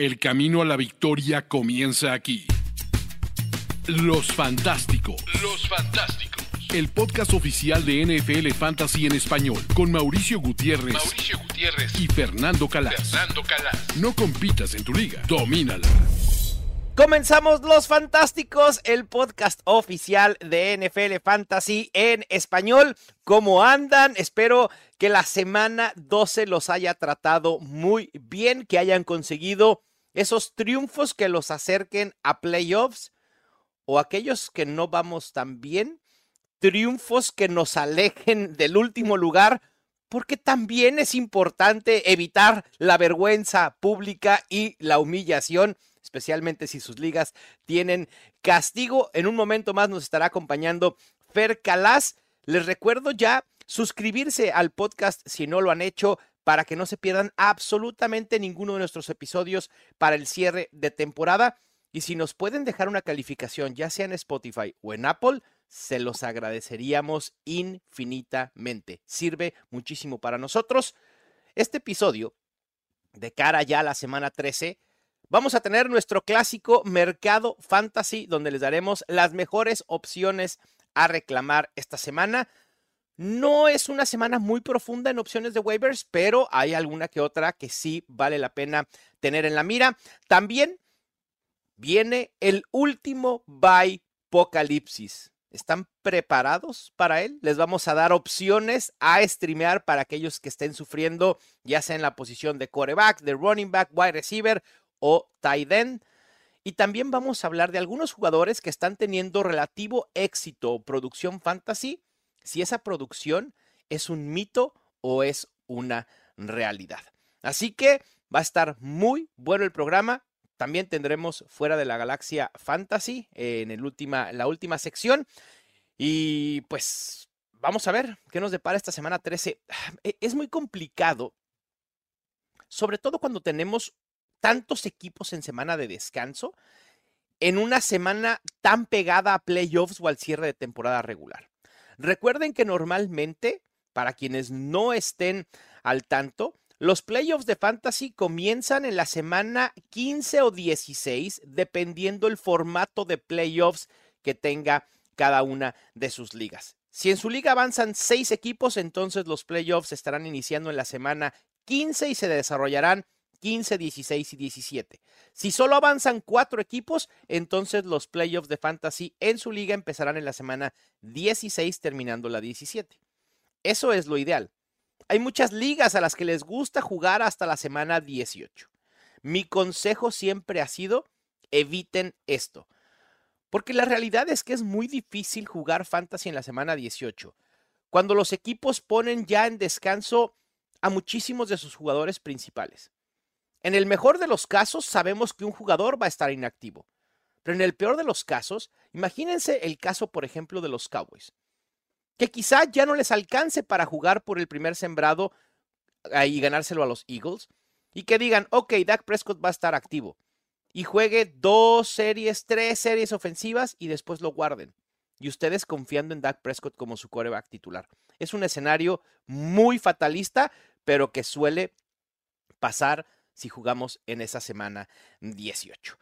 El camino a la victoria comienza aquí. Los Fantásticos. Los Fantásticos. El podcast oficial de NFL Fantasy en español con Mauricio Gutiérrez. Mauricio Gutiérrez y Fernando Calas. Fernando Calas. No compitas en tu liga, domínala. Comenzamos Los Fantásticos, el podcast oficial de NFL Fantasy en español. ¿Cómo andan? Espero que la semana 12 los haya tratado muy bien, que hayan conseguido esos triunfos que los acerquen a playoffs o aquellos que no vamos tan bien, triunfos que nos alejen del último lugar, porque también es importante evitar la vergüenza pública y la humillación especialmente si sus ligas tienen castigo. En un momento más nos estará acompañando Fer Calas. Les recuerdo ya suscribirse al podcast si no lo han hecho para que no se pierdan absolutamente ninguno de nuestros episodios para el cierre de temporada. Y si nos pueden dejar una calificación, ya sea en Spotify o en Apple, se los agradeceríamos infinitamente. Sirve muchísimo para nosotros. Este episodio, de cara ya a la semana 13, vamos a tener nuestro clásico Mercado Fantasy, donde les daremos las mejores opciones a reclamar esta semana. No es una semana muy profunda en opciones de waivers, pero hay alguna que otra que sí vale la pena tener en la mira. También viene el último Buy Apocalipsis. ¿Están preparados para él? Les vamos a dar opciones a streamear para aquellos que estén sufriendo, ya sea en la posición de quarterback, de running back, wide receiver o tight end. Y también vamos a hablar de algunos jugadores que están teniendo relativo éxito o producción fantasy, si esa producción es un mito o es una realidad. Así que va a estar muy bueno el programa. También tendremos fuera de la galaxia fantasy en el última, la última sección. Y pues vamos a ver qué nos depara esta semana 13. E, es muy complicado, sobre todo cuando tenemos tantos equipos en semana de descanso en una semana tan pegada a playoffs o al cierre de temporada regular. Recuerden que normalmente, para quienes no estén al tanto, los playoffs de fantasy comienzan en la semana 15 o 16, dependiendo el formato de playoffs que tenga cada una de sus ligas. Si en su liga avanzan seis equipos, entonces los playoffs estarán iniciando en la semana 15 y se desarrollarán 15, 16 y 17. Si solo avanzan cuatro equipos, entonces los playoffs de fantasy en su liga empezarán en la semana 16 terminando la 17. Eso es lo ideal. Hay muchas ligas a las que les gusta jugar hasta la semana 18. Mi consejo siempre ha sido eviten esto. Porque la realidad es que es muy difícil jugar fantasy en la semana 18. Cuando los equipos ponen ya en descanso a muchísimos de sus jugadores principales. En el mejor de los casos sabemos que un jugador va a estar inactivo. Pero en el peor de los casos, imagínense el caso, por ejemplo, de los Cowboys, que quizá ya no les alcance para jugar por el primer sembrado ah, y ganárselo a los Eagles, y que digan, ok, Dak Prescott va a estar activo, y juegue dos series, tres series ofensivas y después lo guarden. Y ustedes confiando en Dak Prescott como su coreback titular. Es un escenario muy fatalista, pero que suele pasar si jugamos en esa semana 18.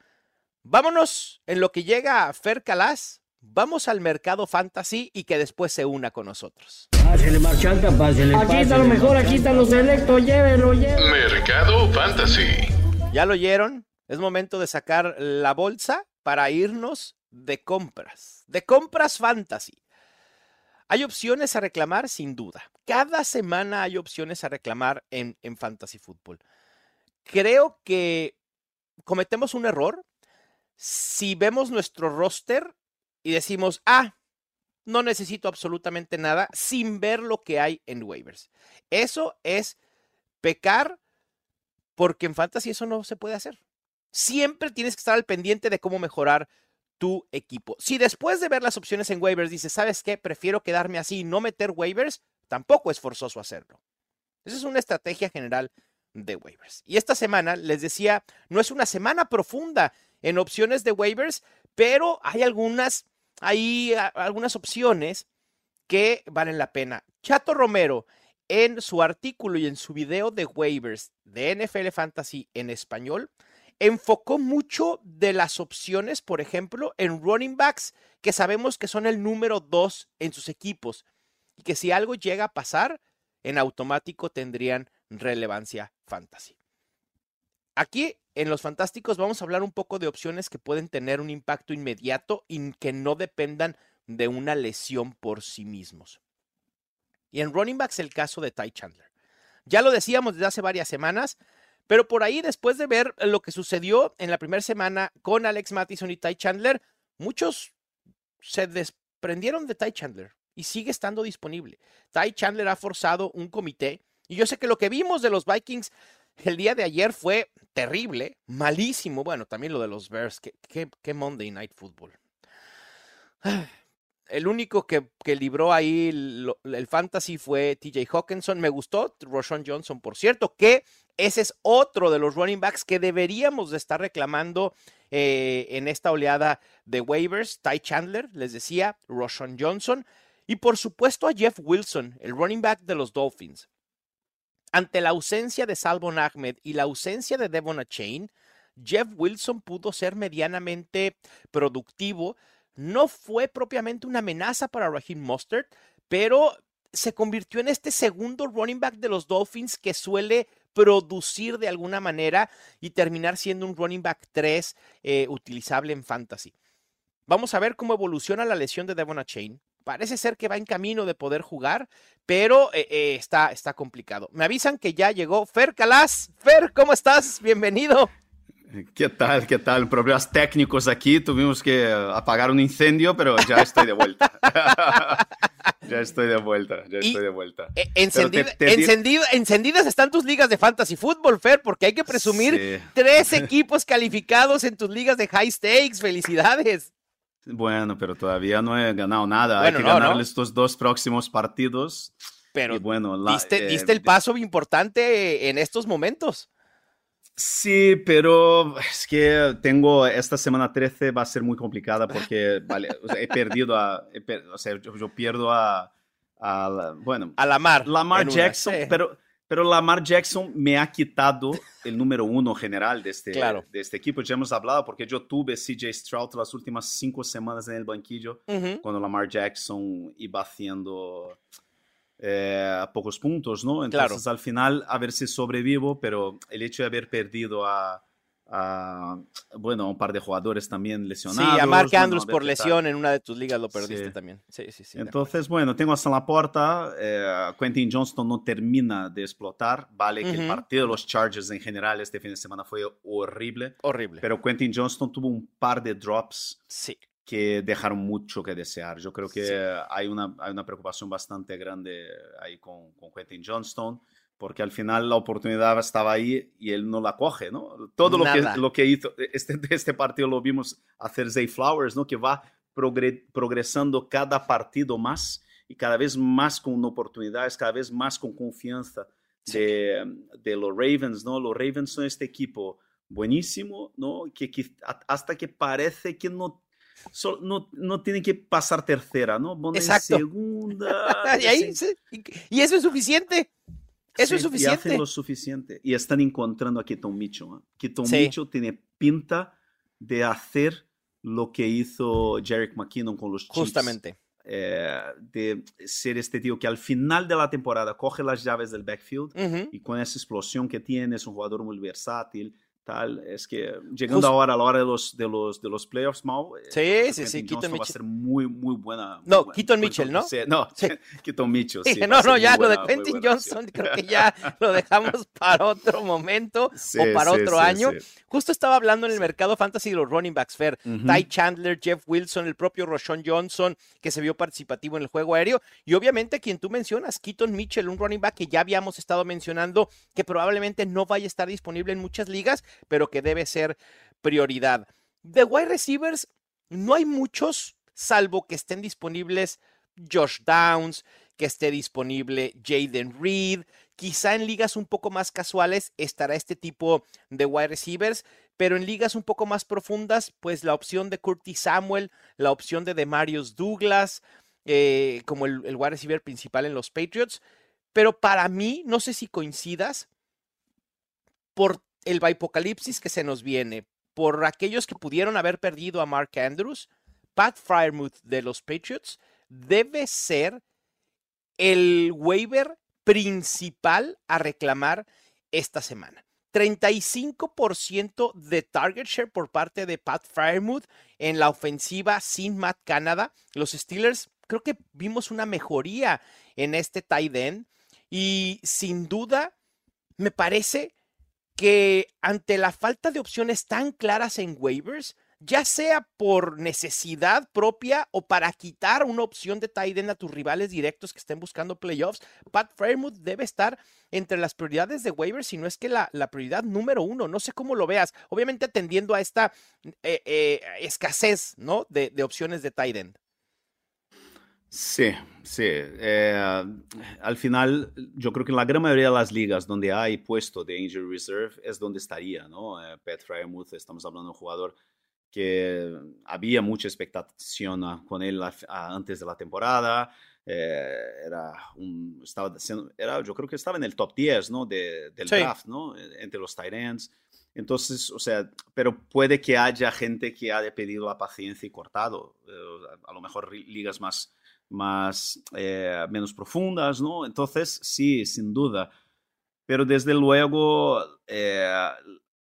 Vámonos en lo que llega a Fer Calas. Vamos al mercado fantasy y que después se una con nosotros. Aquí está lo mejor, aquí están los selectos, llévelo, llévelo. Mercado fantasy. ¿Ya lo oyeron? Es momento de sacar la bolsa para irnos de compras. De compras fantasy. Hay opciones a reclamar, sin duda. Cada semana hay opciones a reclamar en, en Fantasy Football creo que cometemos un error si vemos nuestro roster y decimos, ah, no necesito absolutamente nada sin ver lo que hay en waivers. Eso es pecar porque en fantasy eso no se puede hacer. Siempre tienes que estar al pendiente de cómo mejorar tu equipo. Si después de ver las opciones en waivers dices, ¿sabes qué? Prefiero quedarme así y no meter waivers, tampoco es forzoso hacerlo. Esa es una estrategia general de waivers. Y esta semana, les decía, no es una semana profunda en opciones de waivers, pero hay algunas, hay algunas opciones que valen la pena. Chato Romero, en su artículo y en su video de waivers de NFL Fantasy en español, enfocó mucho de las opciones, por ejemplo, en running backs que sabemos que son el número dos en sus equipos y que si algo llega a pasar, en automático tendrían relevancia fantasy. Aquí en los fantásticos vamos a hablar un poco de opciones que pueden tener un impacto inmediato y que no dependan de una lesión por sí mismos. Y en running backs el caso de Ty Chandler. Ya lo decíamos desde hace varias semanas, pero por ahí después de ver lo que sucedió en la primera semana con Alex Mattison y Ty Chandler, muchos se desprendieron de Ty Chandler y sigue estando disponible. Ty Chandler ha forzado un comité y yo sé que lo que vimos de los Vikings el día de ayer fue terrible, malísimo. Bueno, también lo de los Bears, qué, Monday Night Football. El único que, libró ahí el fantasy fue TJ Hawkinson. Me gustó. Roshan Johnson, por cierto, que ese es otro de los running backs que deberíamos de estar reclamando eh, en esta oleada de waivers. Ty Chandler, les decía, Roshan Johnson. Y por supuesto a Jeff Wilson, el running back de los Dolphins. Ante la ausencia de Salvon Ahmed y la ausencia de Devon Chain, Jeff Wilson pudo ser medianamente productivo. No fue propiamente una amenaza para Raheem Mustard, pero se convirtió en este segundo running back de los Dolphins que suele producir de alguna manera y terminar siendo un running back 3 eh, utilizable en fantasy. Vamos a ver cómo evoluciona la lesión de Devon Chain. Parece ser que va en camino de poder jugar, pero eh, eh, está, está complicado. Me avisan que ya llegó Fer Calas. Fer, ¿cómo estás? Bienvenido. ¿Qué tal? ¿Qué tal? Problemas técnicos aquí. Tuvimos que apagar un incendio, pero ya estoy de vuelta. ya estoy de vuelta, ya estoy de vuelta. E, encendidas están tus ligas de fantasy fútbol, Fer, porque hay que presumir tres equipos calificados en tus ligas de high stakes. Felicidades. Bueno, pero todavía no he ganado nada. Hay que ganar estos dos próximos partidos. Pero bueno, diste, eh, diste, el paso importante en estos momentos. Sí, pero es que tengo esta semana 13 va a ser muy complicada porque vale, he perdido a, o sea, yo, pierdo a, a bueno, a Lamar. Lamar Jackson, pero pero Lamar Jackson me ha quitado el número uno general de este, de este equipo. Ya hemos hablado porque yo tuve CJ Stroud las últimas cinco semanas en el banquillo cuando Lamar Jackson iba haciendo eh, pocos puntos, ¿no? Entonces al final a ver si sobrevivo, pero el hecho de haber perdido a, a, bueno, un par de jugadores también lesionados. Sí, a Mark Andrews por lesión en una de tus ligas lo perdiste también. Sí, sí, sí. Entonces, bueno, tengo hasta la puerta. Eh, Quentin Johnston no termina de explotar. Vale, que el partido de los Chargers en general este fin de semana fue horrible. Horrible. Pero Quentin Johnston tuvo un par de drops. Sí. que dejaron mucho que desear. Yo creo que hay, una, hay una preocupación bastante grande ahí con, con Quentin Johnston porque al final la oportunidad estaba ahí y él no la coge, ¿no? Todo lo que, lo que hizo, este, este partido lo vimos hacer Zay Flowers, ¿no? Que va progresando cada partido más y cada vez más con oportunidades, cada vez más con confianza de, de, los Ravens, ¿no? Los Ravens son este equipo buenísimo, ¿no? Que, hasta que parece que no no, no tiene que pasar tercera, ¿no? Exacto. segunda. y, y, eso es suficiente. Eso es suficiente. Y hacen lo suficiente. Y están encontrando a Keaton Mitchell. ¿eh? Keaton Mitchell tiene pinta de hacer lo que hizo Jarek McKinnon con los Chiefs. Justamente. Eh, de ser este tío que al final de la temporada coge las llaves del backfield y con esa explosión que tiene es un jugador muy versátil es que llegando ahora a la hora de los, de los, de los playoffs, Mau, eh, sí, sí, sí, Keaton Mitchell. va a ser muy, muy buena. no, Keaton Mitchell, ¿no? no, sí. Keaton Mitchell, sí. no, no, ya lo de Quentin Johnson creo que ya lo dejamos para otro momento o para otro año. Justo estaba hablando en el mercado fantasy de los running backs, Fair. Ty Chandler, Jeff Wilson, el propio Roshon Johnson, que se vio participativo en el juego aéreo. Y obviamente quien tú mencionas, Keaton Mitchell, un running back que ya habíamos estado mencionando, que probablemente no vaya a estar disponible en muchas ligas, pero que debe ser prioridad. De wide receivers, no hay muchos, salvo que estén disponibles Josh Downs, que esté disponible Jaden Reed. Quizá en ligas un poco más casuales estará este tipo de wide receivers, pero en ligas un poco más profundas, pues la opción de Curtis Samuel, la opción de Demarius Douglas, eh, como el, el wide receiver principal en los Patriots. Pero para mí, no sé si coincidas, por el Bipocalipsis que se nos viene por aquellos que pudieron haber perdido a Mark Andrews, Pat Fryermuth de los Patriots debe ser el waiver principal a reclamar esta semana. 35% de target share por parte de Pat Fryermuth en la ofensiva sin Matt Canada. Los Steelers creo que vimos una mejoría en este tight end y sin duda me parece que ante la falta de opciones tan claras en waivers, ya sea por necesidad propia o para quitar una opción de tight end a tus rivales directos que estén buscando playoffs, Pat Fairmouth debe estar entre las prioridades de waivers, si no es que la, prioridad número uno. No sé cómo lo veas. Obviamente atendiendo a esta eh, eh, escasez ¿no? de, opciones de tight end. Sí, sí. Eh, al final, yo creo que en la gran mayoría de las ligas donde hay puesto de injury reserve es donde estaría, ¿no? Pat Fryermuth, estamos hablando de un jugador que había mucha expectación con él antes de la temporada. Eh, era un, estaba era, yo creo que estaba en el top 10 ¿no? del draft, ¿no? entre los Tyrants. Entonces, o sea, pero puede que haya gente que haya pedido la paciencia y cortado. Eh, a lo mejor ligas más, más eh, menos profundas, ¿no? Entonces, sí, sin duda. Pero desde luego,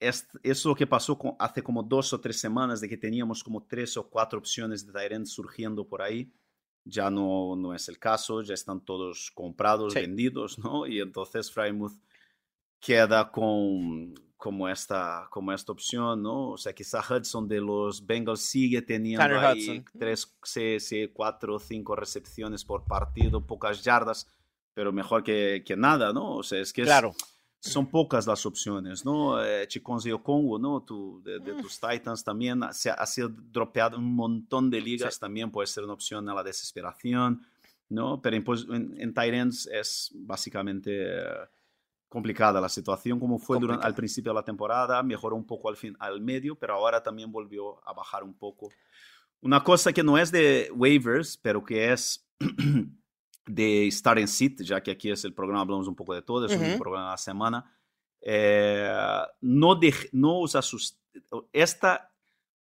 es, eso que pasó hace como dos o tres semanas de que teníamos como tres o cuatro opciones de Tyrant surgiendo por ahí, ya no, no es el caso, ya están todos comprados, vendidos, ¿no? Y entonces Frymouth queda con como esta, como esta opción, ¿no? O sea, quizá Hudson de los Bengals sigue teniendo ahí tres, seis, cuatro, cinco recepciones por partido, pocas yardas, pero mejor que, que nada, ¿no? O sea, es que claro son pocas las opciones, ¿no? Eh, Chiconzi Congo, ¿no? Tu, de, mm. tus Titans también se ha, sido dropeado un montón de ligas, también puede ser una opción a la desesperación, ¿no? Pero en, en, Titans es básicamente eh, complicada la situación, como fue durante, al principio de la temporada, mejoró un poco al, fin, al medio, pero ahora también volvió a bajar un poco. Una cosa que no es de waivers, pero que es de estar en sit, ya que aquí es el programa, hablamos un poco de todo, es un programa de la semana. Eh, no, de, no usa sus... Esta,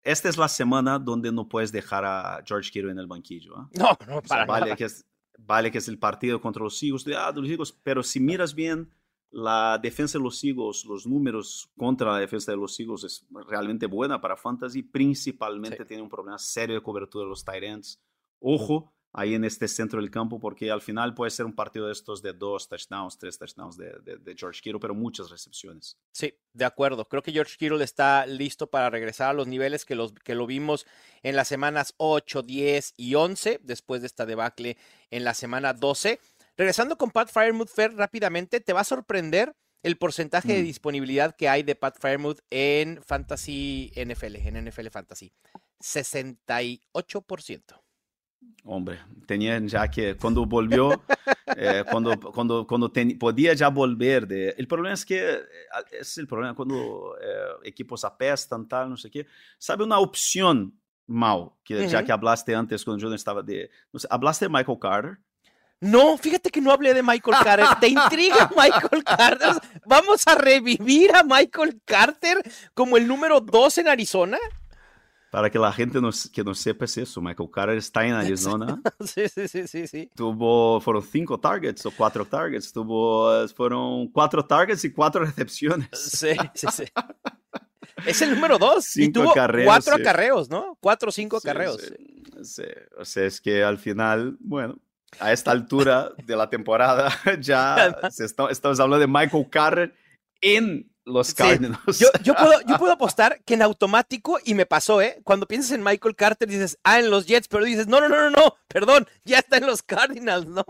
esta es la semana donde no puedes dejar a George Kittle en el banquillo. ¿ah? No, no, para vale, Que es, vale que es el partido contra los Eagles, ah, los Eagles, pero si miras bien la defensa de los Eagles, los números contra la defensa de los Eagles es realmente buena para Fantasy, principalmente tiene un problema serio de cobertura de los tight ends. Ojo, ahí en este centro del campo, porque al final puede ser un partido de estos de dos touchdowns, tres touchdowns de, de, George Kittle, pero muchas recepciones. Sí, de acuerdo. Creo que George Kittle está listo para regresar a los niveles que, los, que lo vimos en las semanas 8, 10 y 11, después de esta debacle en la semana 12. Regresando con Pat Fryermuth Fair rápidamente, te va a sorprender el porcentaje de mm. disponibilidad que hay de Pat Fryermuth en Fantasy NFL, en NFL Fantasy. 68%. Hombre, tenía ya que cuando volvió, eh, cuando, cuando, cuando podía ya volver. De, el problema es que, eh, es el problema cuando eh, equipos apestan, tal, no sé qué. ¿Sabe una opción, mal que ya que hablaste antes cuando yo no estaba de... No sé, ¿Hablaste de Michael Carter? No, fíjate que no hablé de Michael Carter. ¿Te intriga Michael Carter? ¿Vamos a revivir a Michael Carter como el número dos en Arizona? Para que la gente que no sepa es eso, Michael Carter está en Arizona. sí, sí, sí, sí, sí. Tuvo, fueron cinco targets o cuatro targets. Tuvo, fueron cuatro targets y cuatro recepciones. Sí, sí, sí. es el número dos. y tuvo cuatro acarreos, ¿no? Cuatro o cinco acarreos. Sí, O sea, es que al final, bueno, a esta altura de la temporada ya estamos hablando de Michael Carter en los Cardinals. Yo, puedo, yo puedo apostar que en automático, y me pasó, ¿eh? Cuando piensas en Michael Carter, dices, ah, en los Jets, pero dices, no, no, no, no, no, perdón, ya está en los Cardinals, ¿no?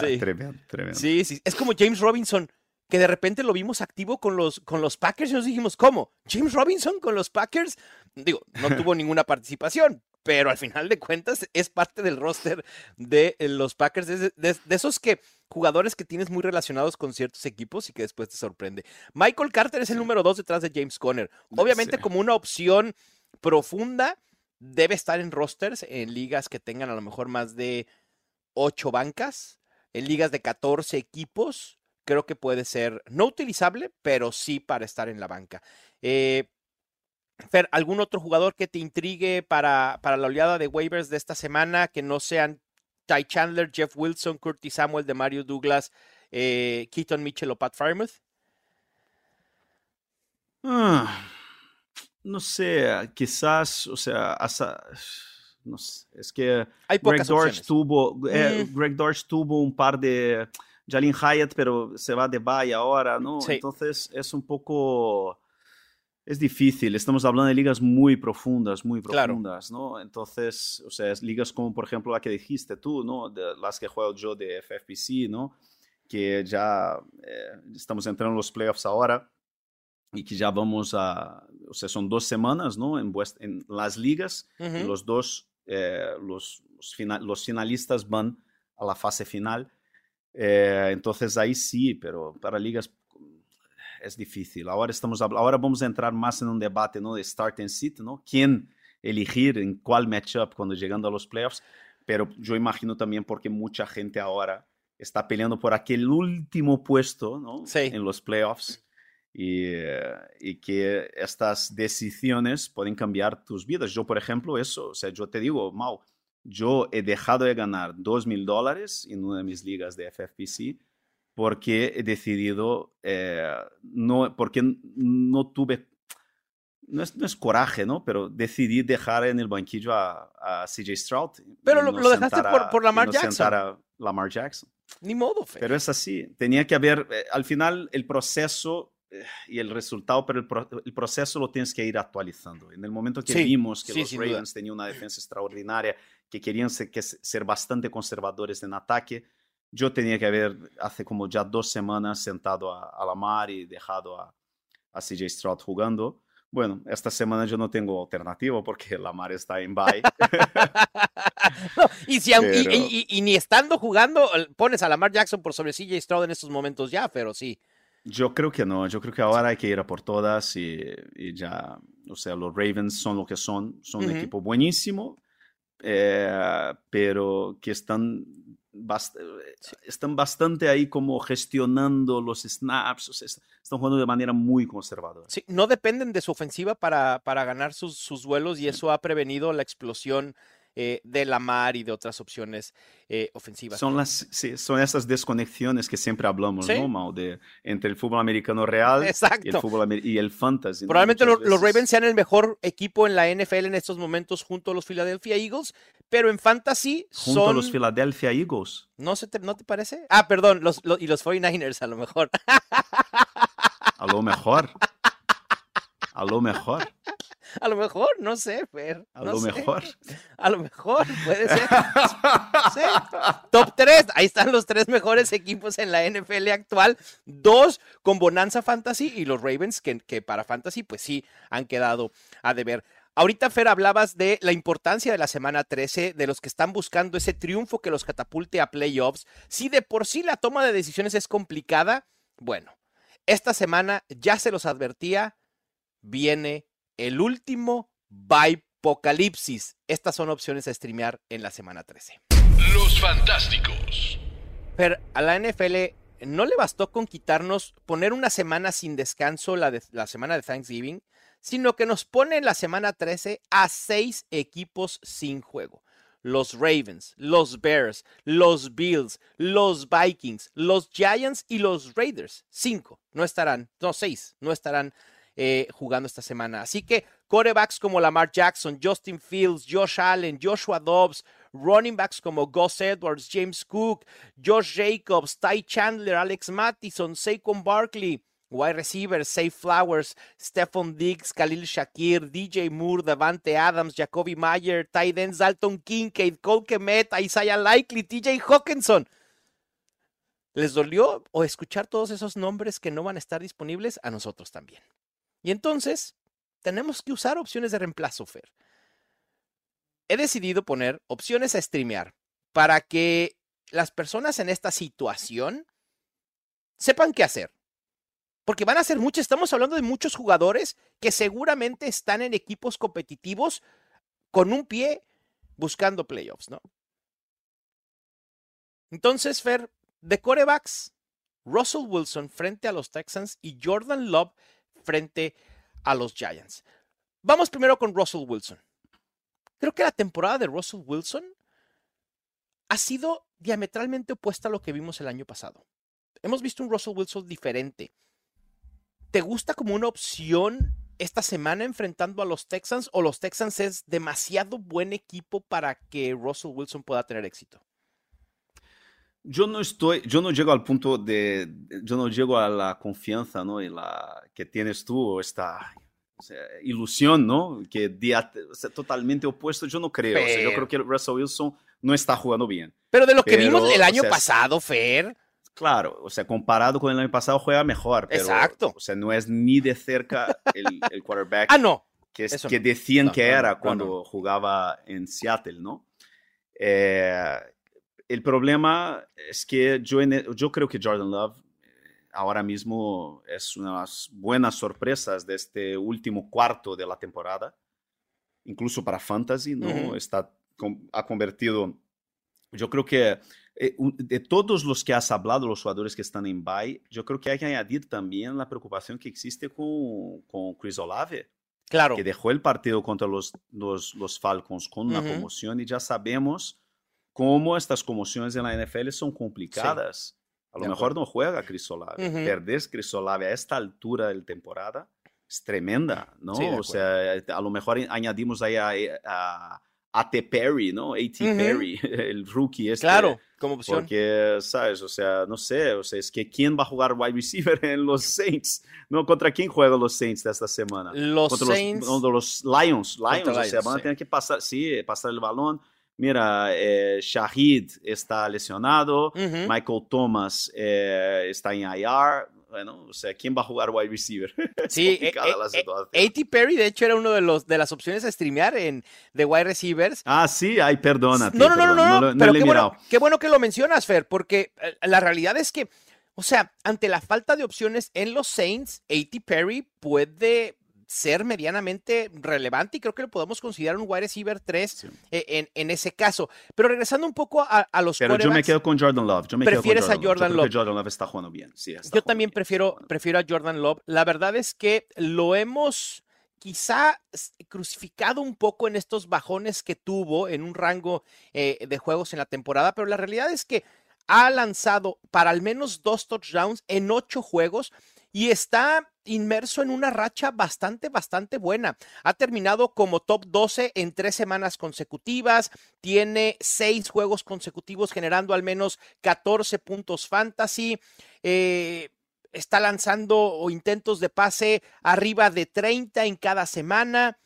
sí. Tremendo, tremendo. Sí, sí. Es como James Robinson, que de repente lo vimos activo con los, con los Packers y nos dijimos, ¿cómo? ¿James Robinson con los Packers? Digo, no tuvo ninguna participación, pero al final de cuentas es parte del roster de eh, los Packers, de, esos que jugadores que tienes muy relacionados con ciertos equipos y que después te sorprende. Michael Carter es el número dos detrás de James Conner. Obviamente como una opción profunda, debe estar en rosters, en ligas que tengan a lo mejor más de ocho bancas, en ligas de 14 equipos creo que puede ser no utilizable, pero sí para estar en la banca. Eh, Fer, ¿algún otro jugador que te intrigue para, para la oleada de waivers de esta semana que no sean Ty Chandler, Jeff Wilson, Curtis Samuel, de Mario Douglas, eh, Keaton Mitchell o Pat Firemouth? Ah, no sé, quizás, o sea, hasta, no sé, es que Hay Greg opciones. tuvo, eh, Mm. Greg Dortch tuvo un par de Jalin Hyatt, pero se va de bye ahora, ¿no? Sí. Entonces es un poco, es difícil. Estamos hablando de ligas muy profundas, muy Claro. profundas, ¿no? Entonces, o sea, ligas como por ejemplo la que dijiste tú, ¿no? De las que juego yo de FFPC, ¿no? Que ya eh, estamos entrando en los playoffs ahora y que ya vamos a, o sea, son dos semanas, ¿no? En, en las ligas, y Ujú. los dos, eh, los, los fina- los finalistas van a la fase final. Eh, entonces ahí sí, pero para ligas es difícil. Ahora, estamos, ahora vamos a entrar más en un debate, ¿no? De start and sit, ¿no? ¿Quién elegir en cuál matchup cuando llegando a los playoffs? Pero yo imagino también porque mucha gente ahora está peleando por aquel último puesto, ¿no? Sí. En los playoffs y, eh, y que estas decisiones pueden cambiar tus vidas. Yo, por ejemplo, eso, o sea, yo te digo, Mau, yo he dejado de ganar dos mil dólares en una de mis ligas de FFPC porque he decidido, eh, no, porque no tuve, no es, no es coraje, ¿no? Pero decidí dejar en el banquillo a, a CJ Stroud. Pero lo- no lo dejaste por- a- por y Lamar no Jackson. a Lamar Jackson. Ni modo, Fer. Pero es así, tenía que haber, eh, al final el proceso eh, y el resultado, pero el, pro- el proceso lo tienes que ir actualizando. En el momento que Sí, vimos que sí, los sin duda. Ravens tenían una defensa extraordinaria, que querían ser, que se- ser bastante conservadores en ataque, yo tenía que haber hace como ya dos semanas sentado a, a Lamar y dejado a, a CJ Stroud jugando. Bueno, esta semana yo no tengo alternativa porque Lamar está en bye. No, y, si, Pero- y- y- y ni estando jugando, pones a Lamar Jackson por sobre CJ Stroud en estos momentos ya, pero sí. Yo creo que no, yo creo que ahora hay que ir a por todas y, ya, o sea, los Ravens son lo que son, son Ujú. un equipo buenísimo, eh, pero que están, bast- están bastante ahí como gestionando los snaps, o sea, est- están jugando de manera muy conservadora. Sí, no dependen de su ofensiva para, para ganar sus, sus duelos y eso ha prevenido la explosión eh, de Lamar y de otras opciones eh, ofensivas. Son, las, sí, son esas desconexiones que siempre hablamos, Sí. ¿no, Mau? De, entre el fútbol americano real y el, fútbol, y el fantasy. Probablemente lo- los Ravens sean el mejor equipo en la NFL en estos momentos junto a los Philadelphia Eagles, pero en fantasy Junto son... a los Philadelphia Eagles. ¿No, se te, ¿No te parece? Ah, perdón, los, los- y los 49ers a lo mejor. A lo mejor. A lo mejor. A lo mejor, no sé, Fer. A no lo sé. mejor. A lo mejor, puede ser. Top 3, ahí están los tres mejores equipos en la NFL actual. Dos con Bonanza Fantasy y los Ravens, que, que para Fantasy, pues sí, han quedado a deber. Ahorita, Fer, hablabas de la importancia de la semana 13, de los que están buscando ese triunfo que los catapulte a playoffs. Si de por sí la toma de decisiones es complicada, bueno, esta semana ya se los advertía, viene el último Apocalipsis. Estas son opciones a streamear en la semana 13. Los Fantásticos. Pero a la NFL no le bastó con quitarnos, poner una semana sin descanso, la, de- la semana de Thanksgiving, sino que nos pone en la semana 13 a seis equipos sin juego. Los Ravens, los Bears, los Bills, los Vikings, los Giants y los Raiders. Cinco no estarán, no, seis no estarán eh, jugando esta semana. Así que corebacks como Lamar Jackson, Justin Fields, Josh Allen, Joshua Dobbs, running backs como Gus Edwards, James Cook, Josh Jacobs, Ty Chandler, Alex Mattison, Saquon Barkley, wide receivers, Safe Flowers, Stephon Diggs, Khalil Shakir, DJ Moore, Davante Adams, Jacoby Meyer, Ty ends, Dalton Kincaid, Cole Kemet, Isaiah Likely, TJ Hawkinson. ¿Les dolió o escuchar todos esos nombres que no van a estar disponibles? A nosotros también. Y entonces, tenemos que usar opciones de reemplazo, Fer. He decidido poner opciones a streamear para que las personas en esta situación sepan qué hacer. Porque van a ser muchos, estamos hablando de muchos jugadores que seguramente están en equipos competitivos con un pie buscando playoffs, ¿no? Entonces, Fer, de corebacks, Russell Wilson frente a los Texans y Jordan Love frente a los Giants. Vamos primero con Russell Wilson. Creo que la temporada de Russell Wilson ha sido diametralmente opuesta a lo que vimos el año pasado. Hemos visto un Russell Wilson diferente. ¿Te gusta como una opción esta semana enfrentando a los Texans o los Texans es demasiado buen equipo para que Russell Wilson pueda tener éxito? Yo no estoy, yo no llego al punto de, yo no llego a la confianza, ¿no? Y la que tienes tú, esta ilusión, ¿no? Que día, totalmente opuesto, yo no creo. yo creo que Russell Wilson no está jugando bien. Pero de lo que vimos el año pasado, Fer. Claro, o sea, comparado con el año pasado juega mejor. Pero, Exacto. O sea, no es ni de cerca el, el quarterback. ah, no. Que, es, que decían que era cuando jugaba en Seattle, ¿no? Eh, el problema es que yo, yo creo que Jordan Love eh, ahora mismo es una de las buenas sorpresas de este último cuarto de la temporada, incluso para Fantasy, ¿no? Está, ha convertido, yo creo que eh, de todos los que has hablado, los jugadores que están en bye, yo creo que hay que añadir también la preocupación que existe con, con Chris Olave. Claro. Que dejó el partido contra los, los, los Falcons con una conmoción y ya sabemos cómo estas conmociones en la NFL son complicadas. A lo mejor no juega Chris Olave. Perder Chris Olave a esta altura de la temporada es tremenda, ¿no? o sea, a lo mejor añadimos ahí a, a, T. Perry, ¿no? A.T. Perry, el rookie este. Claro, como opción. Porque, ¿sabes? O sea, no sé, o sea, es que ¿quién va a jugar wide receiver en los Saints? ¿No? ¿Contra quién juegan los Saints de esta semana? Los Saints. Los, los Lions, Lions, o sea, van a tener que pasar, sí, pasar el balón mira, eh, Shahid está lesionado, Michael Thomas eh, está en IR. Bueno, o sea, ¿quién va a jugar wide receiver? sí, eh, eh, A.T. Perry, de hecho, era uno de los de las opciones a streamear en de wide receivers. Ah, sí, ay, perdona. No, no, no, no, no, pero qué, bueno, qué bueno que lo mencionas, Fer, porque la realidad es que, o sea, ante la falta de opciones en los Saints, A.T. Perry puede ser medianamente relevante y creo que lo podemos considerar un wide receiver 3 e, en, ese caso. Pero regresando un poco a, a los Pero yo me quedo con Jordan Love. Yo me prefieres quedo con Jordan, a Jordan Love. Jordan Love está jugando bien. Sí, yo también prefiero, prefiero a Jordan Love. La verdad es que lo hemos quizá crucificado un poco en estos bajones que tuvo en un rango eh, de juegos en la temporada, pero la realidad es que ha lanzado para al menos dos touchdowns en ocho juegos y está inmerso en una racha bastante, bastante buena. Ha terminado como top 12 en tres semanas consecutivas, tiene seis juegos consecutivos generando al menos 14 puntos fantasy. Eh, está lanzando intentos de pase arriba de 30 en cada semana.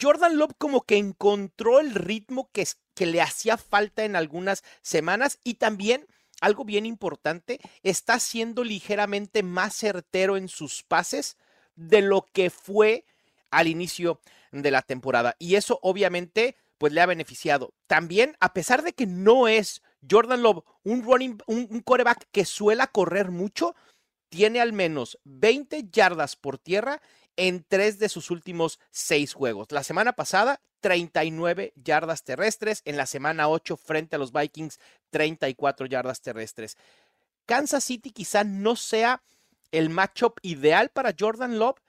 Jordan Love como que encontró el ritmo que, que le hacía falta en algunas semanas y también algo bien importante, está siendo ligeramente más certero en sus pases de lo que fue al inicio de la temporada. Y eso obviamente pues le ha beneficiado. También, a pesar de que no es Jordan Love un running, un, un coreback que suela correr mucho, tiene al menos 20 yardas por tierra en tres de sus últimos seis juegos. La semana pasada, 39 yardas terrestres. En la semana 8, frente a los Vikings, 34 yardas terrestres. Kansas City quizá no sea el matchup ideal para Jordan Love,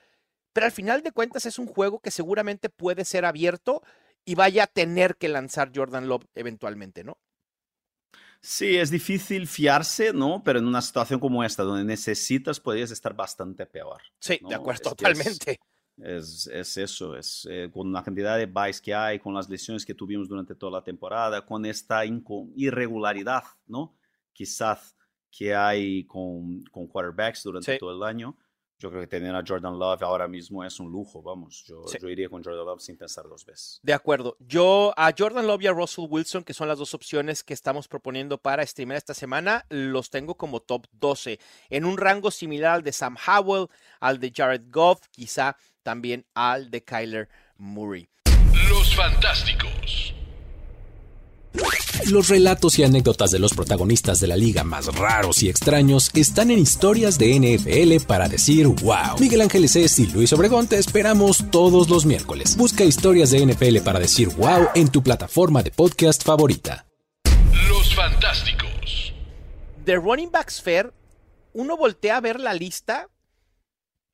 pero al final de cuentas es un juego que seguramente puede ser abierto y vaya a tener que lanzar Jordan Love eventualmente, ¿no? Sí, es difícil fiarse, ¿no? Pero en una situación como esta, donde necesitas, podrías estar bastante peor. Sí, de acuerdo, totalmente. Es, es, eso, es eh, con la cantidad de buys que hay, con las lesiones que tuvimos durante toda la temporada, con esta irregularidad, ¿no? Quizás que hay con, con quarterbacks durante todo el año yo creo que tener a Jordan Love ahora mismo es un lujo, vamos. Yo, yo, iría con Jordan Love sin pensar dos veces. De acuerdo. Yo a Jordan Love y a Russell Wilson, que son las dos opciones que estamos proponiendo para streamer esta semana, los tengo como top 12, en un rango similar al de Sam Howell, al de Jared Goff, quizá también al de Kyler Murray. Los Fantásticos. Los relatos y anécdotas de los protagonistas de la liga más raros y extraños están en historias de NFL para decir wow. Miguel Ángeles es y Luis Obregón te esperamos todos los miércoles. Busca historias de NFL para decir wow en tu plataforma de podcast favorita. Los Fantásticos. The Running Backs Fair uno voltea a ver la lista,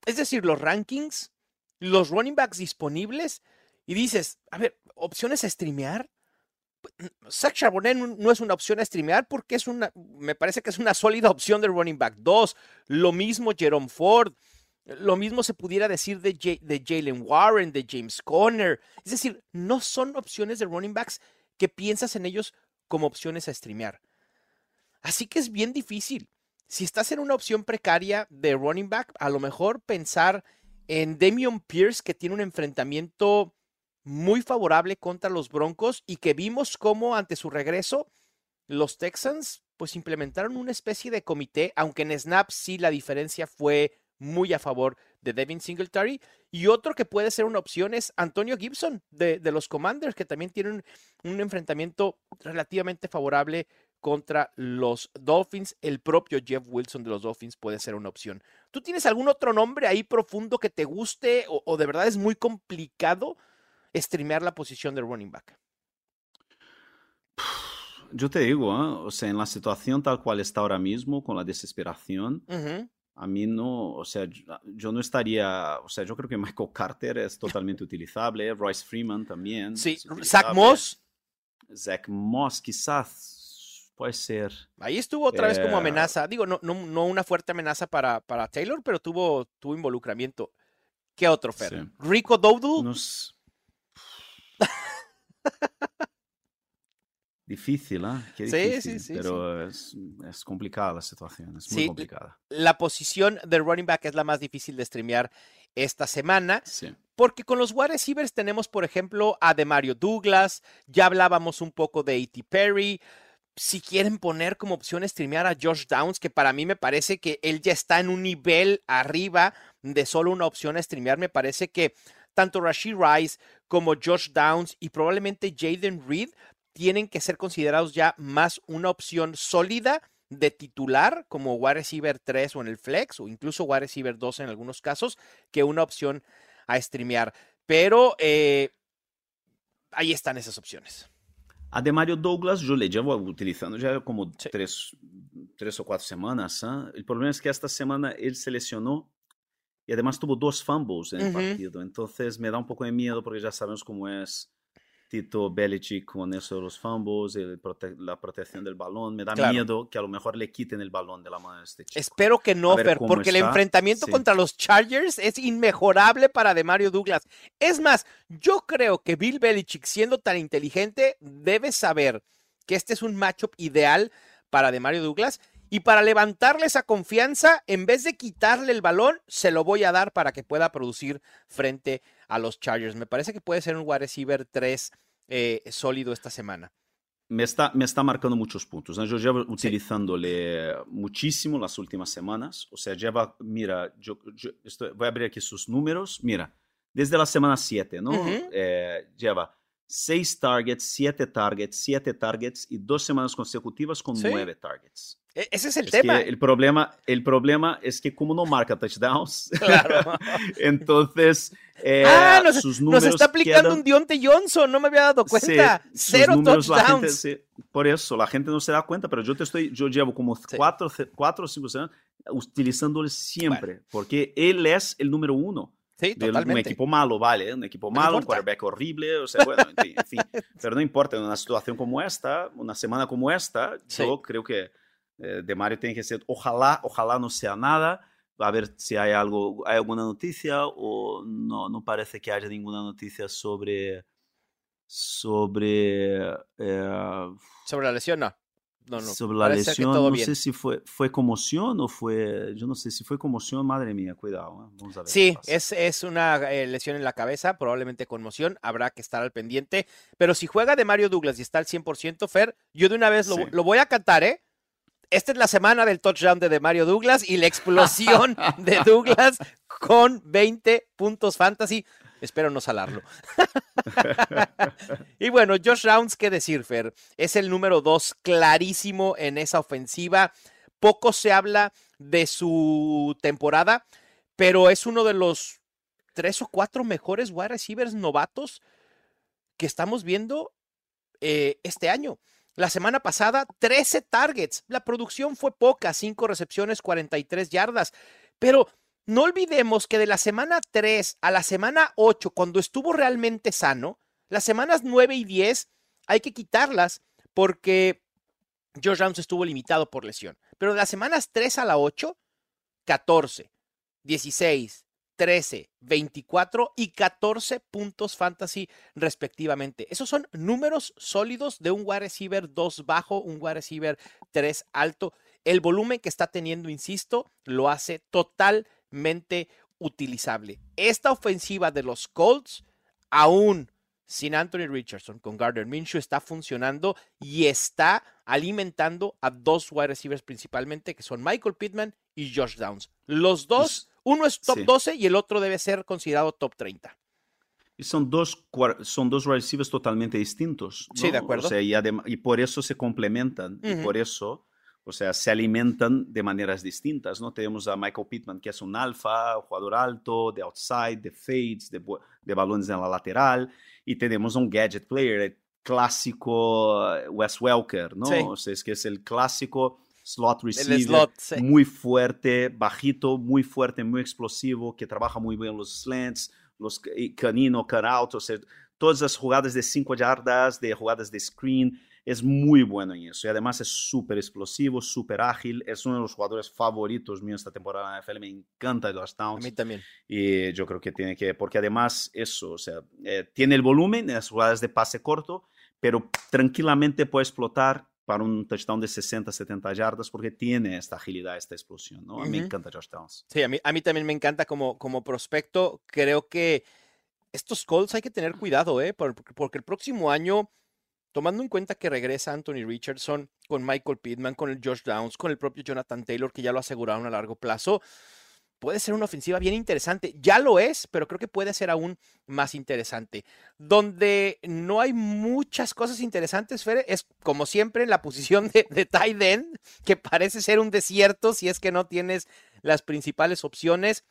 es decir, los rankings, los running backs disponibles, y dices, a ver, opciones a streamear. Zach Charbonnet no es una opción a streamear porque es una, me parece que es una sólida opción de running back 2. Lo mismo Jerome Ford. Lo mismo se pudiera decir de, de Jalen Warren, de James Conner. Es decir, no son opciones de running backs que piensas en ellos como opciones a streamear. Así que es bien difícil. Si estás en una opción precaria de running back, a lo mejor pensar en Damian Pierce, que tiene un enfrentamiento muy favorable contra los Broncos y que vimos cómo ante su regreso los Texans pues implementaron una especie de comité, aunque en snaps sí la diferencia fue muy a favor de Devin Singletary. Y otro que puede ser una opción es Antonio Gibson de, los Commanders, que también tienen un, enfrentamiento relativamente favorable contra los Dolphins. El propio Jeff Wilson de los Dolphins puede ser una opción. ¿Tú tienes algún otro nombre ahí profundo que te guste o de verdad es muy complicado streamear la posición de running back? Yo te digo, ¿eh? o sea, en la situación tal cual está ahora mismo, con la desesperación, a mí no, o sea, yo no estaría, o sea, yo creo que Michael Carter es totalmente utilizable, Royce Freeman también. Sí, Zach Moss. Zach Moss, quizás, puede ser. Ahí estuvo otra vez como amenaza. Digo, no, no, no una fuerte amenaza para, para Taylor, pero tuvo, tuvo involucramiento. ¿Qué otro, Fer? Sí. Rico Dowdle. Difícil, ¿eh? Qué Sí, difícil, sí, sí, pero Es, es complicada la situación, es muy Sí, complicada. La posición de running back es la más difícil de streamear esta semana. Sí. Porque con los wide receivers tenemos, por ejemplo, a Demario Douglas, ya hablábamos un poco de A.T. Perry. Si quieren poner como opción streamear a Josh Downs, que para mí me parece que él ya está en un nivel arriba de solo una opción a streamear, me parece que tanto Rashid Rice como Josh Downs y probablemente Jaden Reed tienen que ser considerados ya más una opción sólida de titular como wide receiver 3 o en el flex o incluso wide receiver 2 en algunos casos que una opción a streamear. Pero eh, ahí están esas opciones. A Demario Douglas yo le llevo utilizando ya como Sí. tres, tres o cuatro semanas. ¿ah? El problema es que esta semana él se y además tuvo dos fumbles en el partido. Entonces me da un poco de miedo porque ya sabemos cómo es Tito Belichick con eso de los fumbles, el prote- la protección del balón. Me da Claro. miedo que a lo mejor le quiten el balón de la mano de este chico. Espero que no, Fer, porque el enfrentamiento Sí. contra los Chargers es inmejorable para Demario Douglas. Es más, yo creo que Bill Belichick, siendo tan inteligente, debe saber que este es un matchup ideal para Demario Douglas. Y para levantarle esa confianza, en vez de quitarle el balón, se lo voy a dar para que pueda producir frente a los Chargers. Me parece que puede ser un wide receiver 3 eh, sólido esta semana. me está, me está marcando muchos puntos. ¿no? Yo llevo utilizándole muchísimo las últimas semanas. O sea, lleva, mira, yo, yo estoy- voy a abrir aquí sus números. Mira, desde la semana 7, ¿no? Ujú. Eh, lleva 6 targets, 7 targets, 7 targets y dos semanas consecutivas con Sí. 9 targets. E- ese es el Es tema. el, problema, el problema es que como no marca touchdowns, Claro. entonces eh, Ah, nos, sus nos números está aplicando quedan- un Dionte Johnson, no me había dado cuenta. Sí, Cero números, gente touchdowns. por eso, la gente no se da cuenta, pero yo te estoy, yo llevo como cuatro, cuatro o cinco semanas utilizándole siempre, porque él es el número uno Sí, de un totalmente. equipo malo, ¿vale? Un equipo No malo, un importa. quarterback horrible, o sea, bueno, en fin. pero no importa, en una situación como esta, una semana como esta, Sí. yo creo que eh, De Mario tiene que ser, ojalá, ojalá no sea nada, a ver si hay algo, hay alguna noticia o no, no parece que haya ninguna noticia sobre, sobre, eh, Sobre la lesión, no. No, no. sobre la lesión, no bien. sé si fue, fue conmoción o fue, yo no sé si fue conmoción, madre mía, cuidado, ¿eh? vamos a ver. qué Sí, es, es una eh, lesión en la cabeza, probablemente conmoción, habrá que estar al pendiente. Pero si juega de Mario Douglas y está al 100%, Fer, yo de una vez lo, Sí. lo voy a cantar, ¿eh? Esta es la semana del touchdown de, de Mario Douglas y la explosión de Douglas con 20 puntos fantasy. Espero no salarlo. y bueno, Josh Rounds, ¿qué decir, Fer? Es el número dos clarísimo en esa ofensiva. Poco se habla de su temporada, pero es uno de los tres o cuatro mejores wide receivers novatos que estamos viendo eh, este año. La semana pasada, 13 targets. La producción fue poca, 5 recepciones, 43 yardas. Pero no olvidemos que de la semana 3 a la semana 8, cuando estuvo realmente sano, las semanas 9 y 10 hay que quitarlas porque George Downs estuvo limitado por lesión. Pero de las semanas 3 a la 8, 14, 16, 13, 24 y 14 puntos fantasy respectivamente. Esos son números sólidos de un wide receiver 2 bajo, un wide receiver 3 alto. El volumen que está teniendo, insisto, lo hace utilizable. Esta ofensiva de los Colts, aún sin Anthony Richardson, con Gardner Minshew, está funcionando y está alimentando a dos wide receivers principalmente, que son Michael Pittman y Josh Downs. Los dos, uno es top 12 y el otro debe ser considerado top 30. Y son dos, son dos wide receivers totalmente distintos. Sí, de acuerdo. y, por eso se complementan. Y por eso o sea, se alimentan de maneras distintas, ¿no? Tenemos a Michael Pittman, que es un alfa, jugador alto, de outside, de fades, de, de balones en la lateral, y tenemos un gadget player, el clásico eh, Wes Welker, ¿no? O sea, es que es el clásico slot receiver, muy fuerte, bajito, muy fuerte, muy explosivo, que trabaja muy bien los slants, los canino, cut out, o sea, todas las jugadas de 5 yardas, de jugadas de screen, es muy bueno en eso y además es súper explosivo, súper ágil, es uno de los jugadores favoritos míos esta temporada en la NFL, me encanta Josh Towns. A mí también. Y yo creo que tiene que, porque además eso, o sea, eh, tiene el volumen en las jugadas de pase corto, pero tranquilamente puede explotar para un touchdown de 60, 70 yardas porque tiene esta agilidad, esta explosión, ¿no? A mí me encanta Josh Towns. Sí, a mí, a mí también me encanta como, como prospecto. Creo que estos Colts hay que tener cuidado, ¿eh? porque el próximo año tomando en cuenta que regresa Anthony Richardson con Michael Pittman, con el Josh Downs, con el propio Jonathan Taylor, que ya lo aseguraron a largo plazo, puede ser una ofensiva bien interesante. Ya lo es, pero creo que puede ser aún más interesante. Donde no hay muchas cosas interesantes, es como siempre en la posición de, de tight end, que parece ser un desierto si es que no tienes las principales opciones.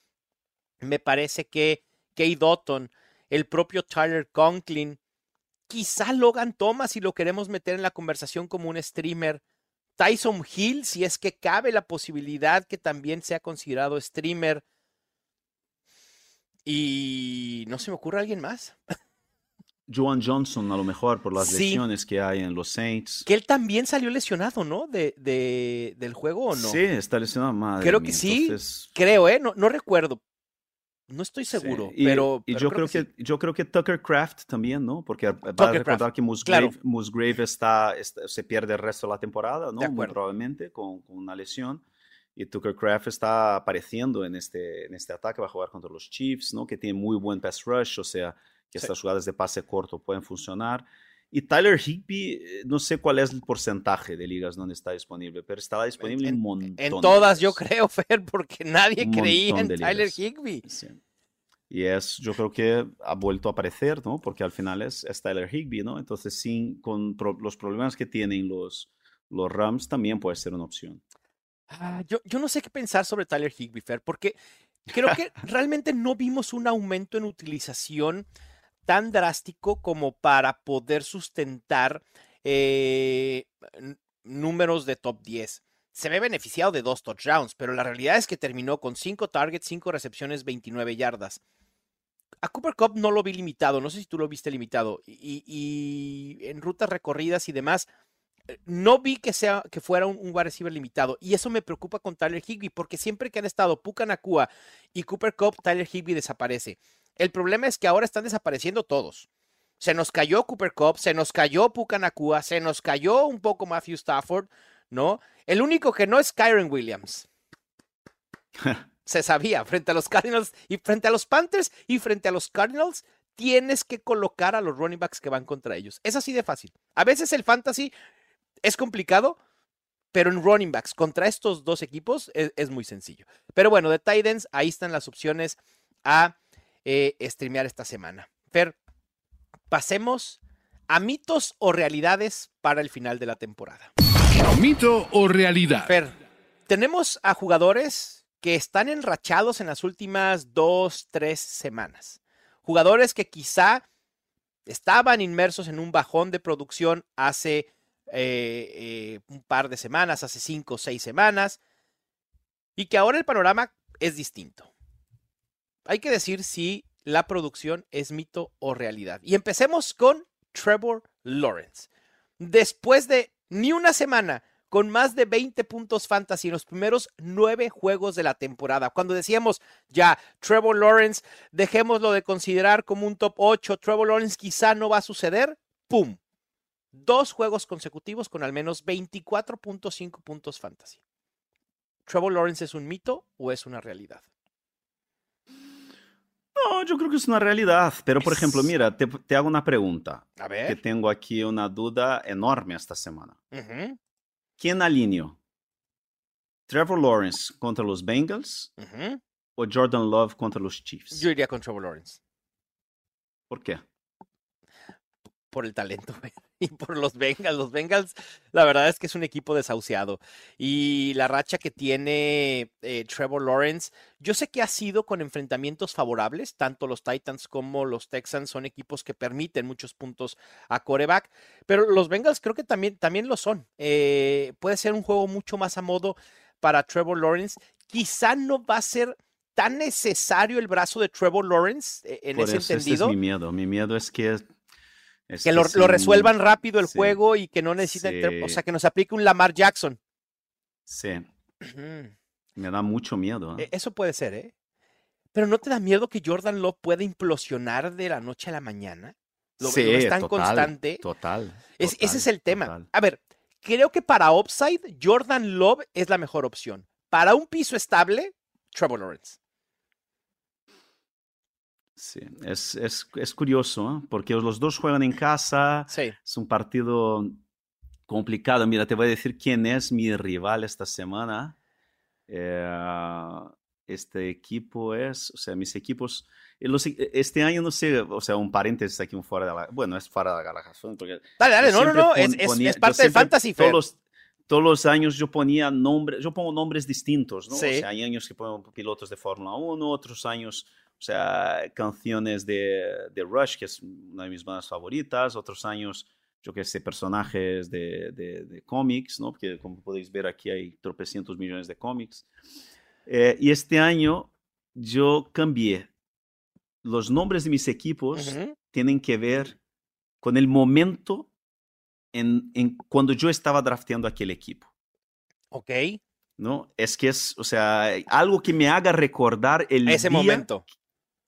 Me parece que Kay Dotton, el propio Tyler Conklin, Quizá Logan Thomas, si lo queremos meter en la conversación como un streamer. Tyson Hill, si es que cabe la posibilidad que también sea considerado streamer. Y no se me ocurre alguien más. Joan Johnson, a lo mejor, por las lesiones que hay en los Saints. Que él también salió lesionado, ¿no? De, del juego o no. Sí, está lesionado. Madre Creo que sí. Creo, ¿eh? No, no recuerdo. No estoy seguro, pero, y yo creo, que, yo creo que Tucker Craft también, ¿no? Porque va a recordar que Musgrave, está, se pierde el resto de la temporada, ¿no? Muy probablemente con, con, una lesión. Y Tucker Craft está apareciendo en este, en este ataque, va a jugar contra los Chiefs, ¿no? Que tiene muy buen pass rush, o sea, que estas jugadas de pase corto pueden funcionar. Y Tyler Higby, eh, no sé cuál es el porcentaje de ligas donde está disponible, pero estaba disponible en, un montón. En todas, yo creo, Fer, porque nadie creía en Tyler Higby. Y es, yo creo que ha vuelto a aparecer, ¿no? Porque al final es, es Tyler Higby, ¿no? Entonces, sin, con los problemas que tienen los, los Rams, también puede ser una opción. Ah, yo, yo no sé qué pensar sobre Tyler Higby, Fer, porque creo que realmente no vimos un aumento en utilización tan drástico como para poder sustentar eh, números de top 10. Se ve beneficiado de dos touchdowns, pero la realidad es que terminó con 5 targets, 5 recepciones, 29 yardas. A Cooper Cup no lo vi limitado, no sé si tú lo viste limitado. Y, en rutas recorridas y demás, eh, no vi que, sea, que fuera un, un wide limitado. Y eso me preocupa con Tyler Higby, porque siempre que han estado Puka Nakua y Cooper Cup, Tyler Higby desaparece. El problema es que ahora están desapareciendo todos. Se nos cayó Cooper Cup, se nos cayó Pucanacua, se nos cayó un poco Matthew Stafford, ¿no? El único que no es Kyron Williams. se sabía, frente a los Cardinals y frente a los Panthers y frente a los Cardinals, tienes que colocar a los running backs que van contra ellos. Es así de fácil. A veces el fantasy es complicado, pero en running backs contra estos dos equipos es, muy sencillo. Pero bueno, de Titans, ahí están las opciones a eh, streamear esta semana. Fer, pasemos a mitos o realidades para el final de la temporada. Mito o realidad. Fer, tenemos a jugadores que están enrachados en las últimas dos, tres semanas. Jugadores que quizá estaban inmersos en un bajón de producción hace eh, eh, un par de semanas, hace cinco o seis semanas, y que ahora el panorama es distinto. Hay que decir si la producción es mito o realidad. Y empecemos con Trevor Lawrence. Después de ni una semana con más de 20 puntos fantasy en los primeros nueve juegos de la temporada. Cuando decíamos ya, Trevor Lawrence, dejémoslo de considerar como un top 8, Trevor Lawrence quizá no va a suceder, ¡pum! Dos juegos consecutivos con al menos 24.5 puntos fantasy. ¿Trevor Lawrence es un mito o es una realidad? No, yo creo que es una realidad. Pero, por ejemplo, mira, te, te hago una pregunta. A Que ver. tengo aquí una duda enorme esta semana. Ujú, ¿Quién alineó? ¿Trevor Lawrence contra los Bengals ujú. o Jordan Love contra los Chiefs? Yo iría con Trevor Lawrence. ¿Por qué? por el talento y por los Bengals. Los Bengals, la verdad es que es un equipo desahuciado. Y la racha que tiene eh, Trevor Lawrence, yo sé que ha sido con enfrentamientos favorables, tanto los Titans como los Texans son equipos que permiten muchos puntos a coreback, pero los Bengals creo que también, también lo son. Eh, puede ser un juego mucho más a modo para Trevor Lawrence. Quizá no va a ser tan necesario el brazo de Trevor Lawrence eh, en Por ese eso ese entendido es mi miedo. Mi miedo es que... es que lo, resuelvan rápido el sí, juego y que no necesiten, o sí. sea, que nos aplique un Lamar Jackson. Sí, me da mucho miedo. ¿eh? E- Eso puede ser, ¿eh? Pero ¿no te da miedo que Jordan Love pueda implosionar de la noche a la mañana? Lo, lo ves tan total, constante. Total. Es- ese es el tema. total. A ver, creo que para upside, Jordan Love es la mejor opción. Para un piso estable, Trevor Lawrence. Sí, es, es, es curioso, ¿eh? porque los dos juegan en casa, Sí. es un partido complicado. Mira, te voy a decir quién es mi rival esta semana. Eh, este equipo es, o sea, mis equipos, eh, los e- este año no sé, o sea, un paréntesis aquí, un fuera de la, bueno, es fuera de la porque Dale, dale, no, no, no, pon- es, ponía- es parte del fantasy, todos los, todos los años yo ponía nombres, yo pongo nombres distintos, ¿no? Sí. O sea, hay años que pongo pilotos de Fórmula 1, otros años, o sea, canciones de, de Rush, que es una de mis bandas favoritas, otros años, yo qué sé, personajes de, de, de cómics, ¿no? Porque como podéis ver aquí hay tropecientos millones de cómics. Eh, y este año yo cambié. Los nombres de mis equipos tienen que ver con el momento en, en cuando yo estaba drafteando aquel equipo, Ok, ¿no? Es que es, o sea, algo que me haga recordar el ese día momento.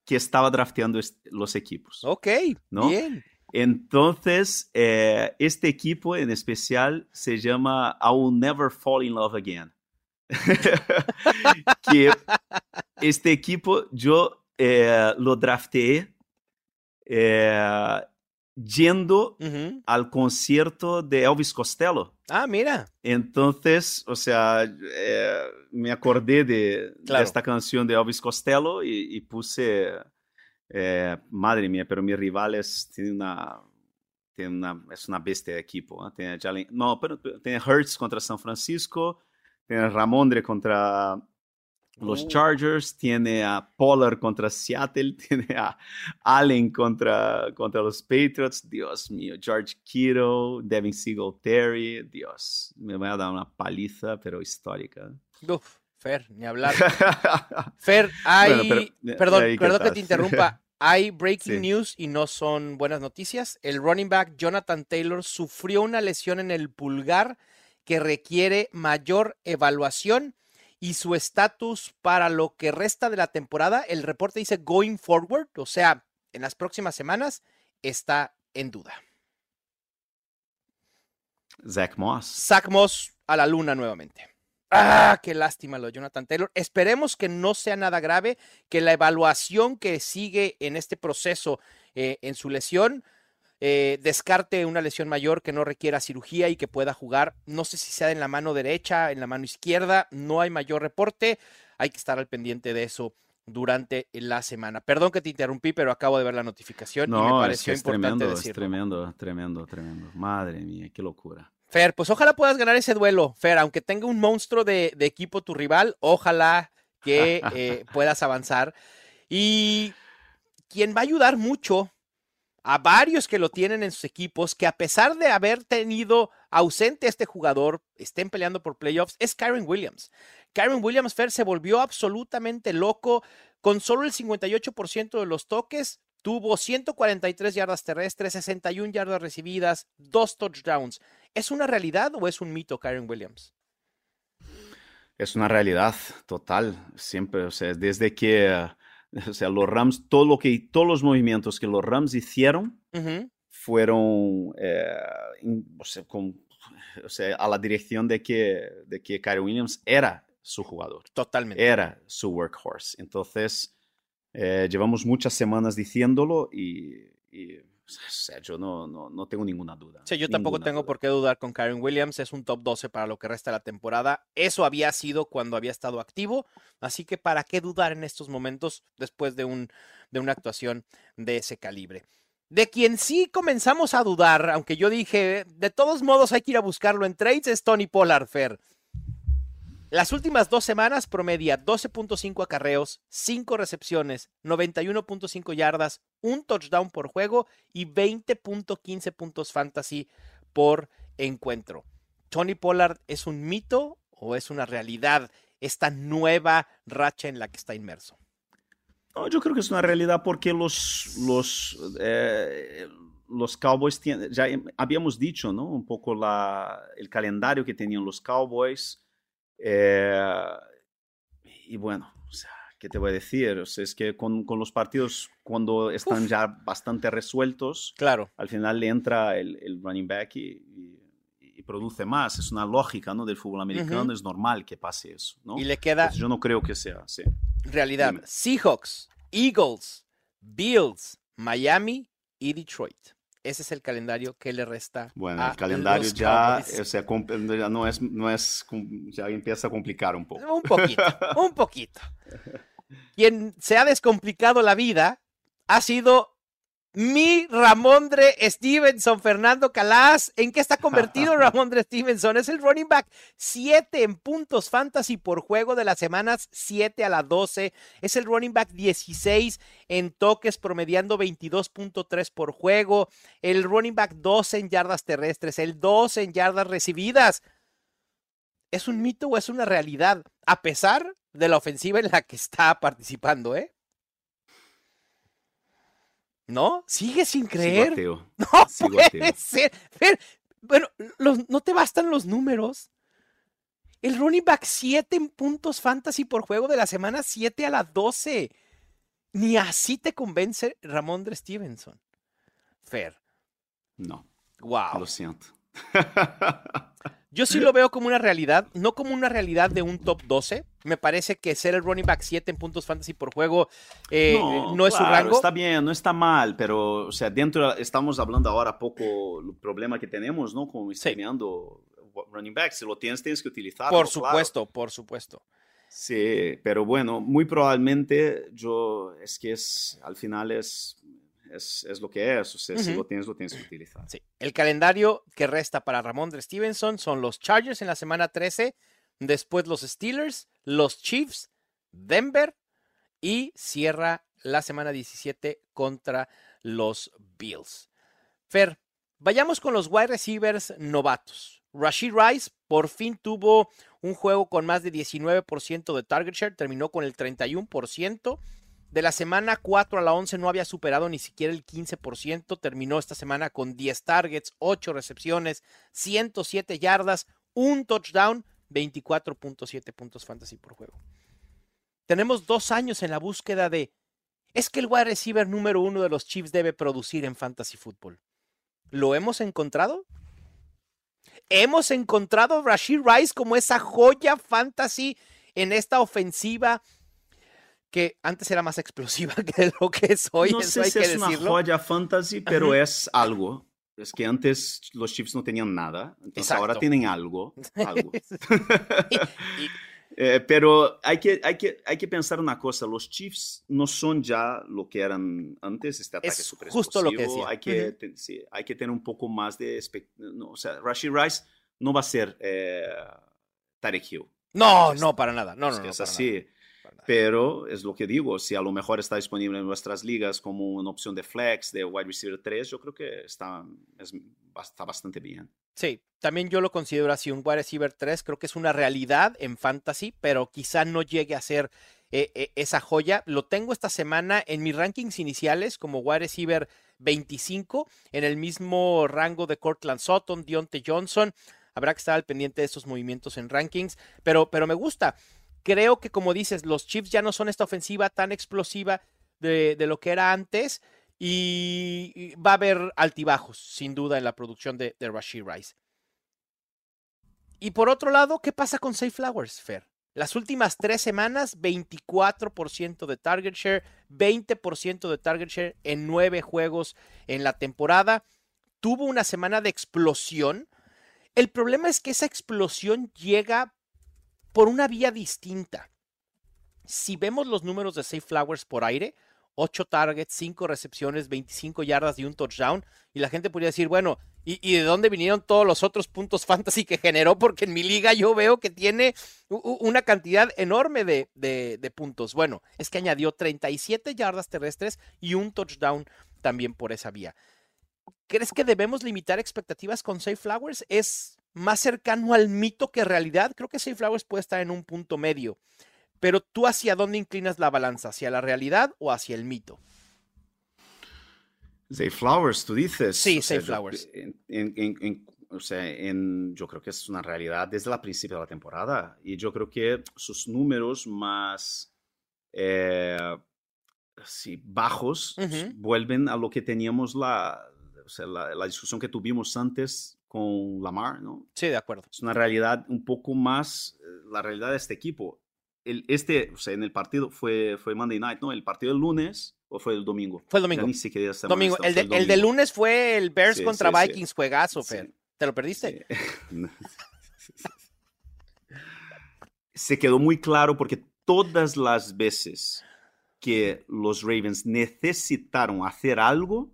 Que estaba drafteando los equipos. Ok, ¿no? bien. Entonces, eh, este equipo en especial se llama I Will Never Fall in Love Again. que este equipo yo eh, lo drafteé eh, yendo al concierto de Elvis Costello. Ah, mira. Entonces, o sea, eh, me acordé de, de Claro. esta canción de Elvis Costello y, y puse, eh, madre mía, pero mi rival es, tiene una, tiene una, es una bestia de equipo. ¿eh? Tiene, Jalen- no, pero pero tiene Hertz contra San Francisco, tiene Ramondre contra los Uh. Chargers, tiene a Pollard contra Seattle, tiene a Allen contra, contra los Patriots, Dios mío, George Kittle, Devin Singletary, Dios, me voy a dar una paliza, pero histórica. Uf, Fer, ni hablar. Fer, hay. Bueno, pero, eh, perdón, ahí, ¿qué perdón que te interrumpa. Hay breaking Sí. news y no son buenas noticias. El running back Jonathan Taylor sufrió una lesión en el pulgar que requiere mayor evaluación y su estatus para lo que resta de la temporada, el reporte dice going forward, o sea, en las próximas semanas está en duda. Zach Moss. Zach Moss a la luna nuevamente. Ah, qué lástima lo de Jonathan Taylor. Esperemos que no sea nada grave, que la evaluación que sigue en este proceso eh, en su lesión eh, descarte una lesión mayor que no requiera cirugía y que pueda jugar. No sé si sea en la mano derecha, en la mano izquierda, no hay mayor reporte. Hay que estar al pendiente de eso durante la semana. Perdón que te interrumpí, pero acabo de ver la notificación y me No, es, pareció que es importante tremendo, es decirlo. tremendo, tremendo, tremendo. Madre mía, qué locura. Fer, pues ojalá puedas ganar ese duelo, Fer, aunque tenga un monstruo de, de equipo tu rival, ojalá que eh, puedas avanzar. Y quien va a ayudar mucho a varios que lo tienen en sus equipos, que a pesar de haber tenido ausente este jugador, estén peleando por playoffs, es Kyron Williams. Kyron Williams Fair se volvió absolutamente loco con solo el 58% de los toques. Tuvo 143 yardas terrestres, 61 yardas recibidas, dos touchdowns. ¿Es una realidad o es un mito, Kyron Williams? Es una realidad total, siempre, o sea, desde que O sea, los Rams, todo lo que, todos los movimientos que los Rams hicieron fueron eh, o, sea, con, o, sea, a la dirección de que, de que Kyrie Williams era su jugador. Totalmente. Era su workhorse. Entonces, eh, llevamos muchas semanas diciéndolo y, y o sea, yo no, no, no, tengo ninguna duda. Sí, yo tampoco tengo por qué dudar con Karen Williams. Es un top 12 para lo que resta de la temporada. Eso había sido cuando había estado activo. Así que, ¿para qué dudar en estos momentos después de, un, de una actuación de ese calibre? De quien sí comenzamos a dudar, aunque yo dije, de todos modos hay que ir a buscarlo en trades, es Tony Pollard, Fer. Las últimas dos semanas promedia 12.5 acarreos, 5 recepciones, 91.5 yardas, un touchdown por juego y 20.15 puntos fantasy por encuentro. ¿Tony Pollard es un mito o es una realidad esta nueva racha en la que está inmerso? yo creo que es una realidad porque los, los, eh, los Cowboys ya habíamos dicho, ¿no? Un poco la, el calendario que tenían los Cowboys eh, y bueno, o sea, ¿qué te voy a decir? O sea, es que con, con, los partidos, cuando están ya bastante resueltos, claro. al final le entra el, el running back y, y, produce más. Es una lógica ¿no? del fútbol americano, es normal que pase eso. ¿no? Y le queda. yo no creo que sea así. Realidad: Seahawks, Eagles, Bills, Miami y Detroit. Ese es el calendario que le resta. Bueno, el calendario ya, o sea, ya no es, no es, ya empieza a complicar un poco. Un poquito, un poquito. Quien se ha descomplicado la vida ha sido mi Ramondre Stevenson, Fernando Calas. ¿En qué está convertido Ramondre Stevenson? Es el running back 7 en puntos fantasy por juego de las semanas 7 a la 12. Es el running back 16 en toques, promediando 22.3 por juego. El running back 12 en yardas terrestres, el 12 en yardas recibidas. ¿Es un mito o es una realidad? A pesar de la ofensiva en la que está participando, ¿eh? ¿No? Sigue sin creer. No puede ser. bueno, no te bastan los números. El running back 7 en puntos fantasy por juego de la semana 7 a las 12. Ni así te convence Ramondre Stevenson. Fer. No. Wow. Lo siento. Yo sí lo veo como una realidad, no como una realidad de un top 12. Me parece que ser el running back 7 en puntos fantasy por juego eh, no, es su rango. Está bien, no está mal, pero o sea, dentro estamos hablando ahora poco el problema que tenemos, ¿no? Como enseñando running back. Si lo tienes, tienes que utilizarlo. Por supuesto, por supuesto. Sí, pero bueno, muy probablemente yo es que es al final es es, lo que es. O sea, si lo tienes, lo tienes que utilizar. Sí. El calendario que resta para Ramón de Stevenson son los Chargers en la semana 13, después los Steelers, los Chiefs, Denver y cierra la semana 17 contra los Bills. Fer, vayamos con los wide receivers novatos. Rashid Rice por fin tuvo un juego con más de 19% de target share, terminó con el 31%. De la semana 4 a la 11 no había superado ni siquiera el 15%. Terminó esta semana con 10 targets, 8 recepciones, 107 yardas, un touchdown, 24.7 puntos fantasy por juego. Tenemos dos años en la búsqueda de. Es que el wide receiver número uno de los Chiefs debe producir en fantasy fútbol. ¿Lo hemos encontrado? ¿Hemos encontrado a Rashid Rice como esa joya fantasy en esta ofensiva que antes era más explosiva que lo que es hoy. No sé si es una joya fantasy, pero es algo. Es que antes los Chiefs no tenían nada, entonces ahora tienen algo. algo. Eh, pero hay que, hay, que, hay que pensar una cosa, los Chiefs no son ya lo que eran antes, este ataque es justo lo que decía. Hay que, sí, hay que tener un poco más de... No, o sea, Rashid Rice no va a ser eh, Tarek Hill. No, no, para nada. No, no, no, es así. Pero es lo que digo, si a lo mejor está disponible en nuestras ligas como una opción de flex, de wide receiver 3, yo creo que está, está bastante bien. Sí, también yo lo considero así, un wide receiver 3, creo que es una realidad en fantasy, pero quizá no llegue a ser eh, eh, esa joya. Lo tengo esta semana en mis rankings iniciales como wide receiver 25, en el mismo rango de Cortland Sutton, Dionte Johnson. Habrá que estar al pendiente de esos movimientos en rankings, pero, pero me gusta creo que como dices, los Chiefs ya no son esta ofensiva tan explosiva de, lo que era antes y, va a haber altibajos, sin duda, en la producción de, de Rashid Rice. Y por otro lado, ¿qué pasa con Safe Flowers, Fer? Las últimas tres semanas, 24% de target share, 20% de target share en nueve juegos en la temporada. Tuvo una semana de explosión. El problema es que esa explosión llega por una vía distinta. Si vemos los números de Safe Flowers por aire, 8 targets, 5 recepciones, 25 yardas y un touchdown, y la gente podría decir, bueno, ¿y, de dónde vinieron todos los otros puntos fantasy que generó? Porque en mi liga yo veo que tiene una cantidad enorme de, de puntos. Bueno, es que añadió 37 yardas terrestres y un touchdown también por esa vía. ¿Crees que debemos limitar expectativas con Safe Flowers? ¿Es más cercano al mito que realidad. Creo que Safe Flowers puede estar en un punto medio. Pero tú hacia dónde inclinas la balanza, hacia la realidad o hacia el mito? Safe Flowers, tú dices. Sí, Safe Flowers. o sea, yo creo que es una realidad desde el principio de la temporada. Y yo creo que sus números más eh, bajos vuelven a lo que teníamos la, la discusión que tuvimos antes con Lamar, ¿no? Sí, de acuerdo. Es una realidad un poco más, eh, la realidad de este equipo. El, este, o sea, en el partido fue, fue Monday Night, ¿no? El partido del lunes o fue el domingo. Fue el domingo. Ya ni siquiera domingo. El, de, el, lunes fue el Bears contra Vikings, juegazo, Fer. ¿Te lo perdiste? Se quedó muy claro porque todas las veces que los Ravens necesitaron hacer algo,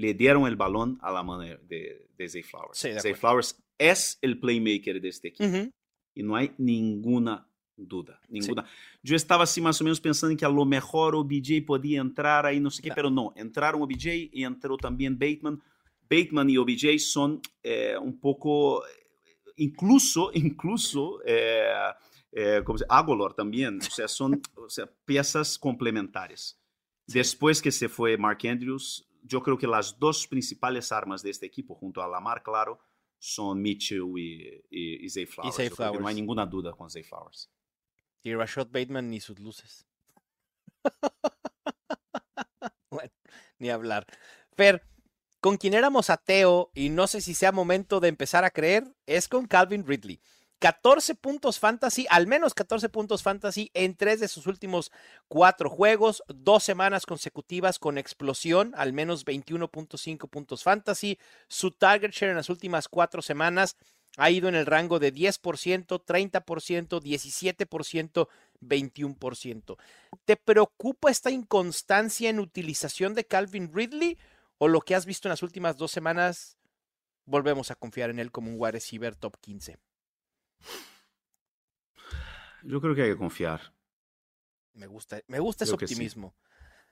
le dieron el balón a la mano de, de Zay Flowers. Zay Flowers es el playmaker de este equipo. Y no hay ninguna duda, ninguna. Yo estaba así más o menos pensando que a lo mejor OBJ podía entrar ahí, no sé qué, pero no, entraron OBJ y entró también Bateman. Bateman y OBJ son eh, un poco, incluso, incluso, eh, eh, como se Agolor también, o sea, son o sea, piezas complementarias. Después que se fue Mark Andrews, yo creo que las dos principales armas de este equipo, junto a Lamar, claro, son Mitchell y, y, Zay Flowers. no hay ninguna duda con Zay Flowers. Y Rashad Bateman ni sus luces. bueno, ni hablar. Fer, con quien éramos ateo y no sé si sea momento de empezar a creer, es con Calvin Ridley. 14 puntos fantasy, al menos 14 puntos fantasy en tres de sus últimos cuatro juegos, dos semanas consecutivas con explosión, al menos 21.5 puntos fantasy. Su target share en las últimas cuatro semanas ha ido en el rango de 10%, 30%, 17%, 21%. ¿Te preocupa esta inconstancia en utilización de Calvin Ridley o lo que has visto en las últimas dos semanas? Volvemos a confiar en él como un wide receiver top 15. Yo creo que hay que confiar. Me gusta, me gusta ese optimismo.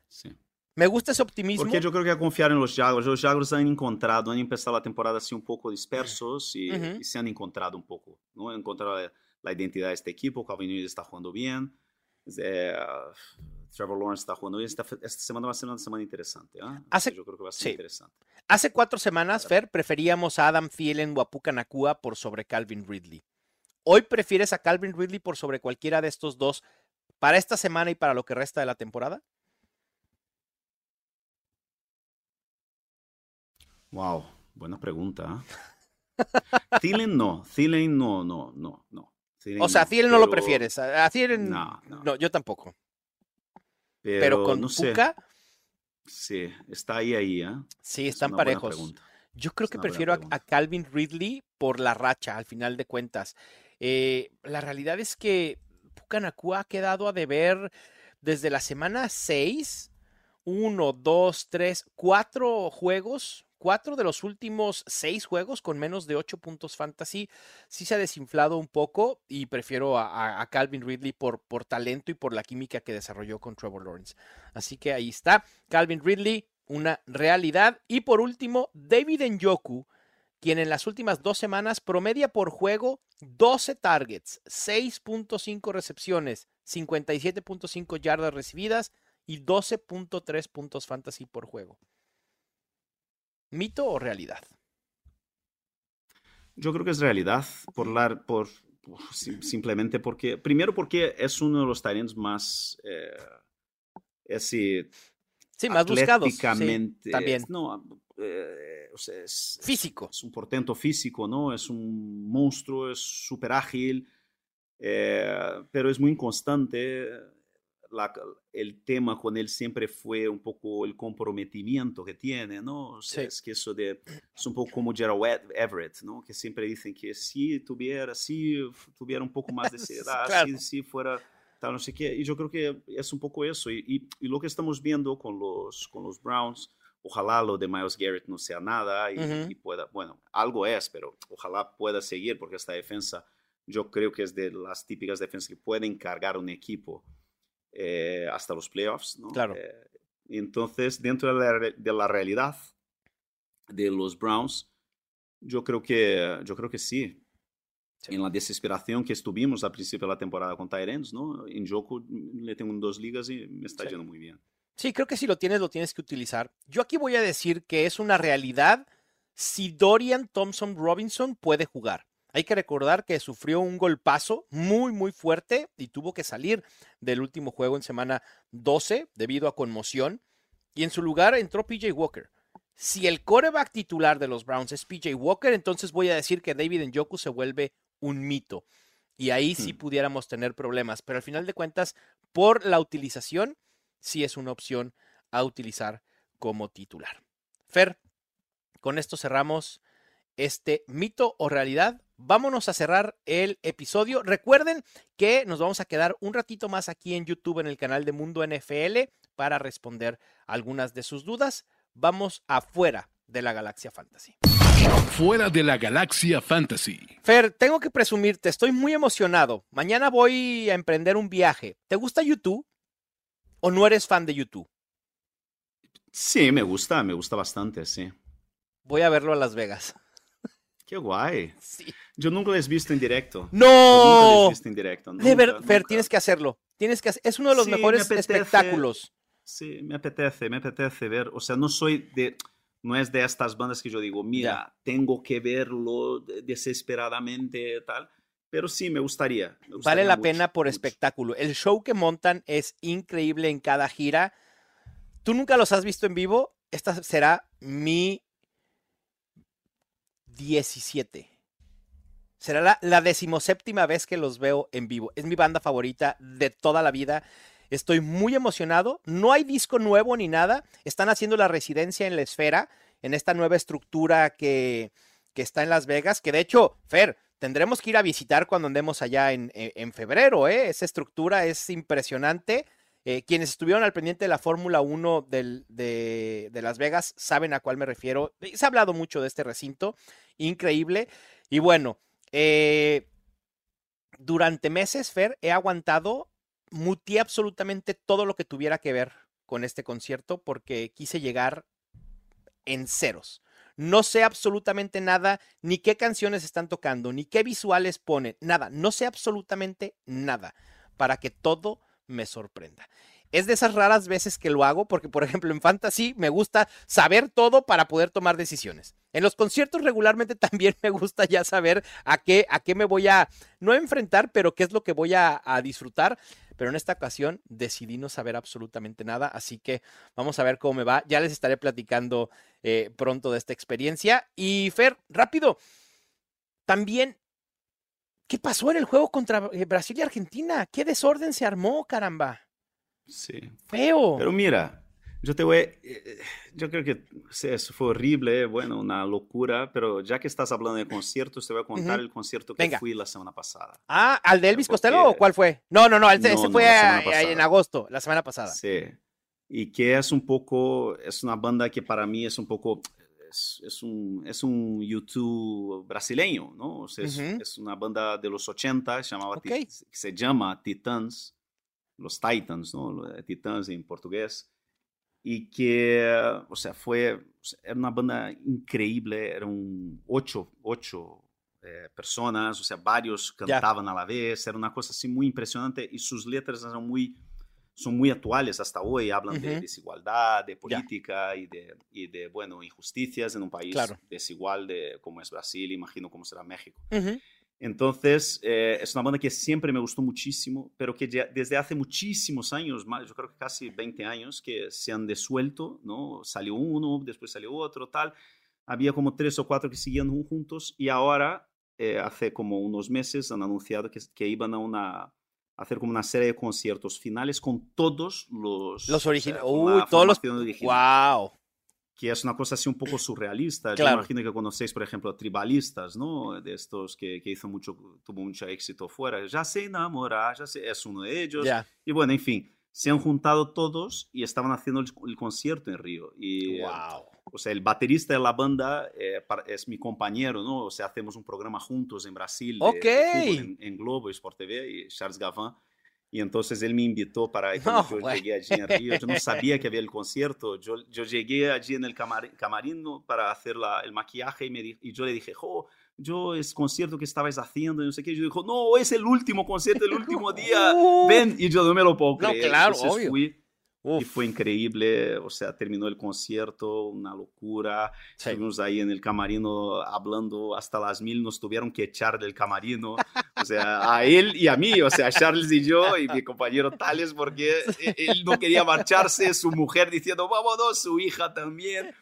Sí. Me gusta ese optimismo. Porque yo creo que hay que confiar en los Jaguars. Los Jaguars han encontrado, han empezado la temporada así un poco dispersos y, se han encontrado un poco, ¿no? Han encontrado la, identidad de este equipo. Calvin Ridley está jugando bien. Eh, Trevor Lawrence está jugando bien. Esta, semana va a ser una semana interesante. ¿eh? Hace, yo creo que va a ser interesante. Hace cuatro semanas, Fer, preferíamos a Adam Thielen o a Puka Nakua por sobre Calvin Ridley. ¿Hoy prefieres a Calvin Ridley por sobre cualquiera de estos dos para esta semana y para lo que resta de la temporada? Wow, buena pregunta. ¿eh? Thielen no, Thielen no, no, no, no. o sea, Thielen no lo prefieres. A Thielen no, no. yo tampoco. Pero, con no Puka. Sí, está ahí, ahí, ¿eh? Sí, están parejos. Yo creo que prefiero a, Calvin Ridley por la racha, al final de cuentas. Eh, la realidad es que Pucanacua ha quedado a deber desde la semana 6, 1, 2, 3, 4 juegos cuatro de los últimos seis juegos con menos de ocho puntos fantasy. Sí se ha desinflado un poco y prefiero a, Calvin Ridley por, por talento y por la química que desarrolló con Trevor Lawrence. Así que ahí está. Calvin Ridley, una realidad. Y por último, David Njoku, quien en las últimas dos semanas promedia por juego 12 targets, 6.5 recepciones, 57.5 yardas recibidas y 12.3 puntos fantasy por juego. ¿Mito o realidad? Yo creo que es realidad, por la, por, simplemente porque, primero porque es uno de los Tyrants más, eh, sí, más buscados. también. No, eh, es, físico. Es, un portento físico, ¿no? Es un monstruo, es súper ágil, eh, pero es muy inconstante el tema con él siempre fue un poco el comprometimiento que tiene, ¿no? Es que eso de, es un poco como Gerald Everett, ¿no? Que siempre dicen que si tuviera, si tuviera un poco más de seriedad, si, fuera tal, no sé qué. Y yo creo que es un poco eso. Y, y, lo que estamos viendo con los, con los Browns, ojalá lo de Miles Garrett no sea nada y, y pueda, bueno, algo es, pero ojalá pueda seguir porque esta defensa yo creo que es de las típicas defensas que pueden cargar un equipo eh, hasta los playoffs. ¿no? Claro. Eh, entonces, dentro de la, de la, realidad de los Browns, yo creo que, yo creo que sí. En la desesperación que estuvimos al principio de la temporada con Tyrants, ¿no? En Joko le tengo en dos ligas y me está yendo muy bien. Sí, creo que si lo tienes, lo tienes que utilizar. Yo aquí voy a decir que es una realidad si Dorian Thompson Robinson puede jugar. Hay que recordar que sufrió un golpazo muy, muy fuerte y tuvo que salir del último juego en semana 12 debido a conmoción. Y en su lugar entró PJ Walker. Si el coreback titular de los Browns es PJ Walker, entonces voy a decir que David Njoku se vuelve un mito. Y ahí sí hmm. pudiéramos tener problemas. Pero al final de cuentas, por la utilización, sí es una opción a utilizar como titular. Fer, con esto cerramos este mito o realidad vámonos a cerrar el episodio. Recuerden que nos vamos a quedar un ratito más aquí en YouTube en el canal de Mundo NFL para responder algunas de sus dudas. Vamos afuera de la Galaxia Fantasy. Fuera de la Galaxia Fantasy. Fer, tengo que presumirte, estoy muy emocionado. Mañana voy a emprender un viaje. ¿Te gusta YouTube o no eres fan de YouTube? Sí, me gusta, me gusta bastante, sí. Voy a verlo a Las Vegas. Qué guay. Yo nunca lo he visto en directo. No. nunca lo he visto en directo. de ver, Fer, tienes que hacerlo. Tienes que es uno de los mejores espectáculos. Sí, me apetece, me apetece ver. O sea, no soy de, no es de estas bandas que yo digo, mira, tengo que verlo desesperadamente, tal. Pero sí, me gustaría. vale la pena por espectáculo. El show que montan es increíble en cada gira. Tú nunca los has visto en vivo. Esta será mi 17. Será la, la decimoséptima vez que los veo en vivo. Es mi banda favorita de toda la vida. Estoy muy emocionado. No hay disco nuevo ni nada. Están haciendo la residencia en la esfera, en esta nueva estructura que, que está en Las Vegas, que de hecho, Fer, tendremos que ir a visitar cuando andemos allá en, en, febrero. ¿eh? Esa estructura es impresionante. Eh, quienes estuvieron al pendiente de la Fórmula 1 de, de, Las Vegas saben a cuál me refiero. Se ha hablado mucho de este recinto, increíble. Y bueno, eh, durante meses, Fer, he aguantado, mutí absolutamente todo lo que tuviera que ver con este concierto porque quise llegar en ceros. No sé absolutamente nada, ni qué canciones están tocando, ni qué visuales ponen, nada, no sé absolutamente nada para que todo me sorprenda. Es de esas raras veces que lo hago porque, por ejemplo, en fantasy me gusta saber todo para poder tomar decisiones. En los conciertos regularmente también me gusta ya saber a qué, a qué me voy a, no enfrentar, pero qué es lo que voy a, disfrutar. Pero en esta ocasión decidí no saber absolutamente nada, así que vamos a ver cómo me va. Ya les estaré platicando eh, pronto de esta experiencia. Y Fer, rápido, también ¿Qué pasó en el juego contra eh, Brasil y Argentina? ¿Qué desorden se armó, caramba? Sí. Feo. Pero mira, yo te voy, eh, yo creo que eso fue horrible, bueno, una locura, pero ya que estás hablando de conciertos, te voy a contar el concierto que fui la semana pasada. Ah, ¿al de Elvis Costello o cuál fue? No, no, no, ese, fue en agosto, la semana pasada. Sí, y que es un poco, es una banda que para mí es un poco, es, es, un, es un YouTube brasileño, ¿no? O sea, es, Ujú. es una banda de los 80, se, llamaba Ti- Ok. se llama Titans, los Titans, ¿no? Titans en portugués. Y que, o sea, fue, era una banda increíble, eran ocho, ocho eh, personas, o sea, varios cantaban a la vez, era una cosa así muy impresionante y sus letras eran muy, son muy actuales hasta hoy, hablan de Ujú. desigualdad, de política y de, y de, bueno, injusticias en un país Claro. desigual de como es Brasil, imagino cómo será México. Ujú. Entonces, eh, es una banda que siempre me gustó muchísimo, pero que ya desde hace muchísimos años, más, yo creo que casi 20 años, que se han desuelto, ¿no? Salió uno, después salió otro, tal. Había como tres o cuatro que seguían juntos y ahora, eh, hace como unos meses, han anunciado que, que iban a una hacer como una serie de conciertos finales con todos los... Los originales. la todos los. original ¡Wow! Que es una cosa así un poco surrealista. Yo Claro. imagino que conocéis, por ejemplo, tribalistas, ¿no? De estos que, que hizo mucho, tuvo mucho éxito fuera. Ya se enamora, ya se, es uno de ellos. Ya. Y bueno, en fin, se han juntado todos y estaban haciendo el, el concierto en Río. Y, ¡Wow! o sea, el baterista de la banda eh, es mi compañero, ¿no? O sea, hacemos un programa juntos en Brasil. de- de Ok. fútbol en, en Globo, Sport TV, y Charles Gavin. Y entonces él me invitó para cuando No, yo llegué allí en Río. Yo no sabía que había el concierto. Yo, yo llegué allí en el camar- camarino para hacer la- el maquillaje y, me di- y yo le dije, jo, yo es concierto que estabais haciendo y no sé qué. Y yo dijo, no, es el último concierto, el último día. Ven. Y yo no me lo puedo No, creer. claro, Entonces obvio. fui y Uf, fue increíble, o sea, terminó el concierto, una locura. sí. Estuvimos ahí en el camarino hablando hasta las mil, nos tuvieron que echar del camarino, o sea, a él y a mí, o sea, a Charles y yo y mi compañero Tales, porque e- él no quería marcharse, su mujer diciendo, vámonos, su hija también.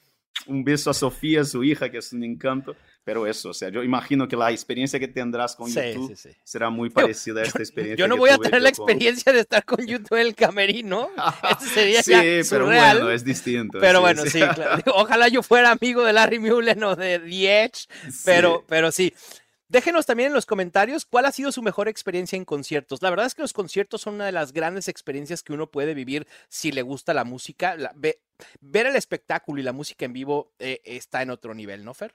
Un beso a Sofía, su hija, que es un encanto. Pero eso, o sea, yo imagino que la experiencia que tendrás con Sí, YouTube sí, sí. será muy parecida a esta experiencia. Yo no que voy a tener la con- experiencia de estar con YouTube en el camerino. Sería sí, ya pero surreal. bueno, es distinto. Pero bueno, sí, claro. Ojalá yo fuera amigo de Larry Mullen o de The Edge, pero, Sí. pero sí. Déjenos también en los comentarios cuál ha sido su mejor experiencia en conciertos. La verdad es que los conciertos son una de las grandes experiencias que uno puede vivir si le gusta la música. La- ve- ver el espectáculo y la música en vivo eh, está en otro nivel, ¿no, Fer?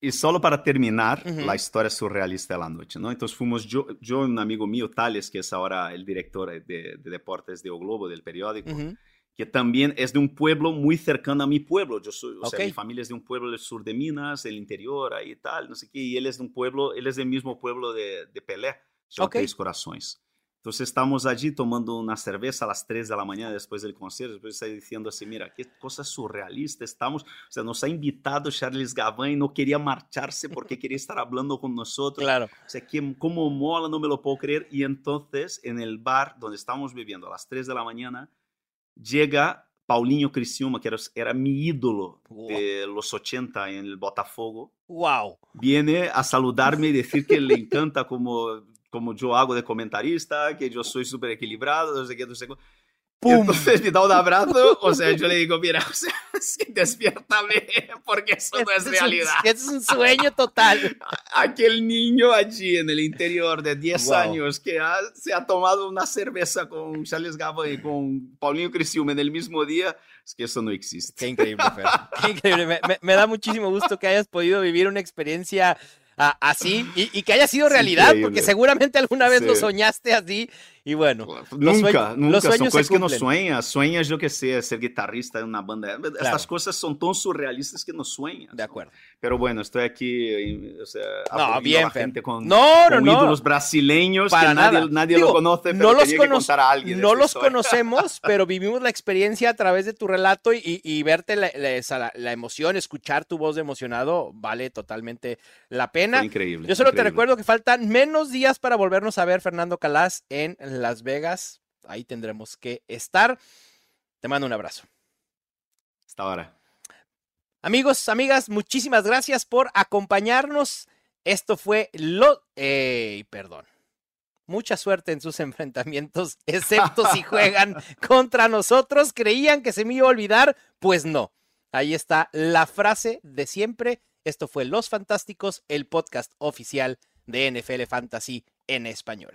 Y solo para terminar Ujú. la historia surrealista de la noche, ¿no? Entonces fuimos yo, yo y un amigo mío, Tales, que es ahora el director de, de deportes de O Globo, del periódico, Ujú. que también es de un pueblo muy cercano a mi pueblo. Yo soy, o sea, mi familia es de un pueblo del sur de Minas, el interior, ahí y tal, no sé qué, y él es de un pueblo, él es del mismo pueblo de, de Pelé, son Ok. Tres Corazones. Entonces estamos allí tomando una cerveza a las 3 de la mañana después del concierto, después está diciendo así, mira, qué cosa surrealista estamos, o sea, nos ha invitado Charles Gavin y no quería marcharse porque quería estar hablando con nosotros. Claro. O sea, que cómo mola, no me lo puedo creer. Y entonces, en el bar donde estábamos bebiendo a las 3 de la mañana, llega Paulinho Criciúma, que era, era mi ídolo Wow. de los 80 en el Botafogo. Wow. Viene a saludarme y decir que le encanta como, como yo hago de comentarista, que yo soy súper equilibrado, no sé qué, no sé qué. ¡Pum! entonces me da un abrazo, o sea, yo le digo, mira, o sea, es que despiértame, porque eso no es Este realidad. un, este es un sueño total. Aquel niño allí en el interior de 10 Wow. años que ha- se ha tomado una cerveza con Charles Gavin y con Paulinho Criciúma en el mismo día, es que eso no existe. Qué increíble, Fer. Qué increíble. Me, me- me da muchísimo gusto que hayas podido vivir una experiencia así y, y que haya sido realidad, increíble. porque seguramente alguna vez lo soñaste así. Y bueno, Nunca, nunca. se cosas que no cumplen. sueñas. Sueñas, yo que sé, ser guitarrista en una banda. Estas cosas son tan surrealistas que no sueñas. de ¿no? acuerdo. Pero bueno, estoy aquí, eh, o sea, No, bien, gente con, No, no, con no. ídolos brasileños Para que nada. nadie, nadie Digo, lo conoce, pero no los, cono- contar a alguien no los historia. conocemos, pero vivimos la experiencia a través de tu relato y, y- y verte la, la- la- emoción, escuchar tu voz de emocionado, vale totalmente la pena. Fue increíble. Yo solo te increíble. recuerdo que faltan menos días para volvernos a ver, Fernando Calas, en Las Vegas. Ahí tendremos que estar. Te mando un abrazo. Hasta ahora. Amigos, amigas, muchísimas gracias por acompañarnos. Esto fue lo... ¡Ey, perdón! Mucha suerte en sus enfrentamientos, excepto si juegan contra nosotros. ¿Creían que se me iba a olvidar? Pues no. Ahí está la frase de siempre. Esto fue Los Fantásticos, el podcast oficial de NFL Fantasy en español.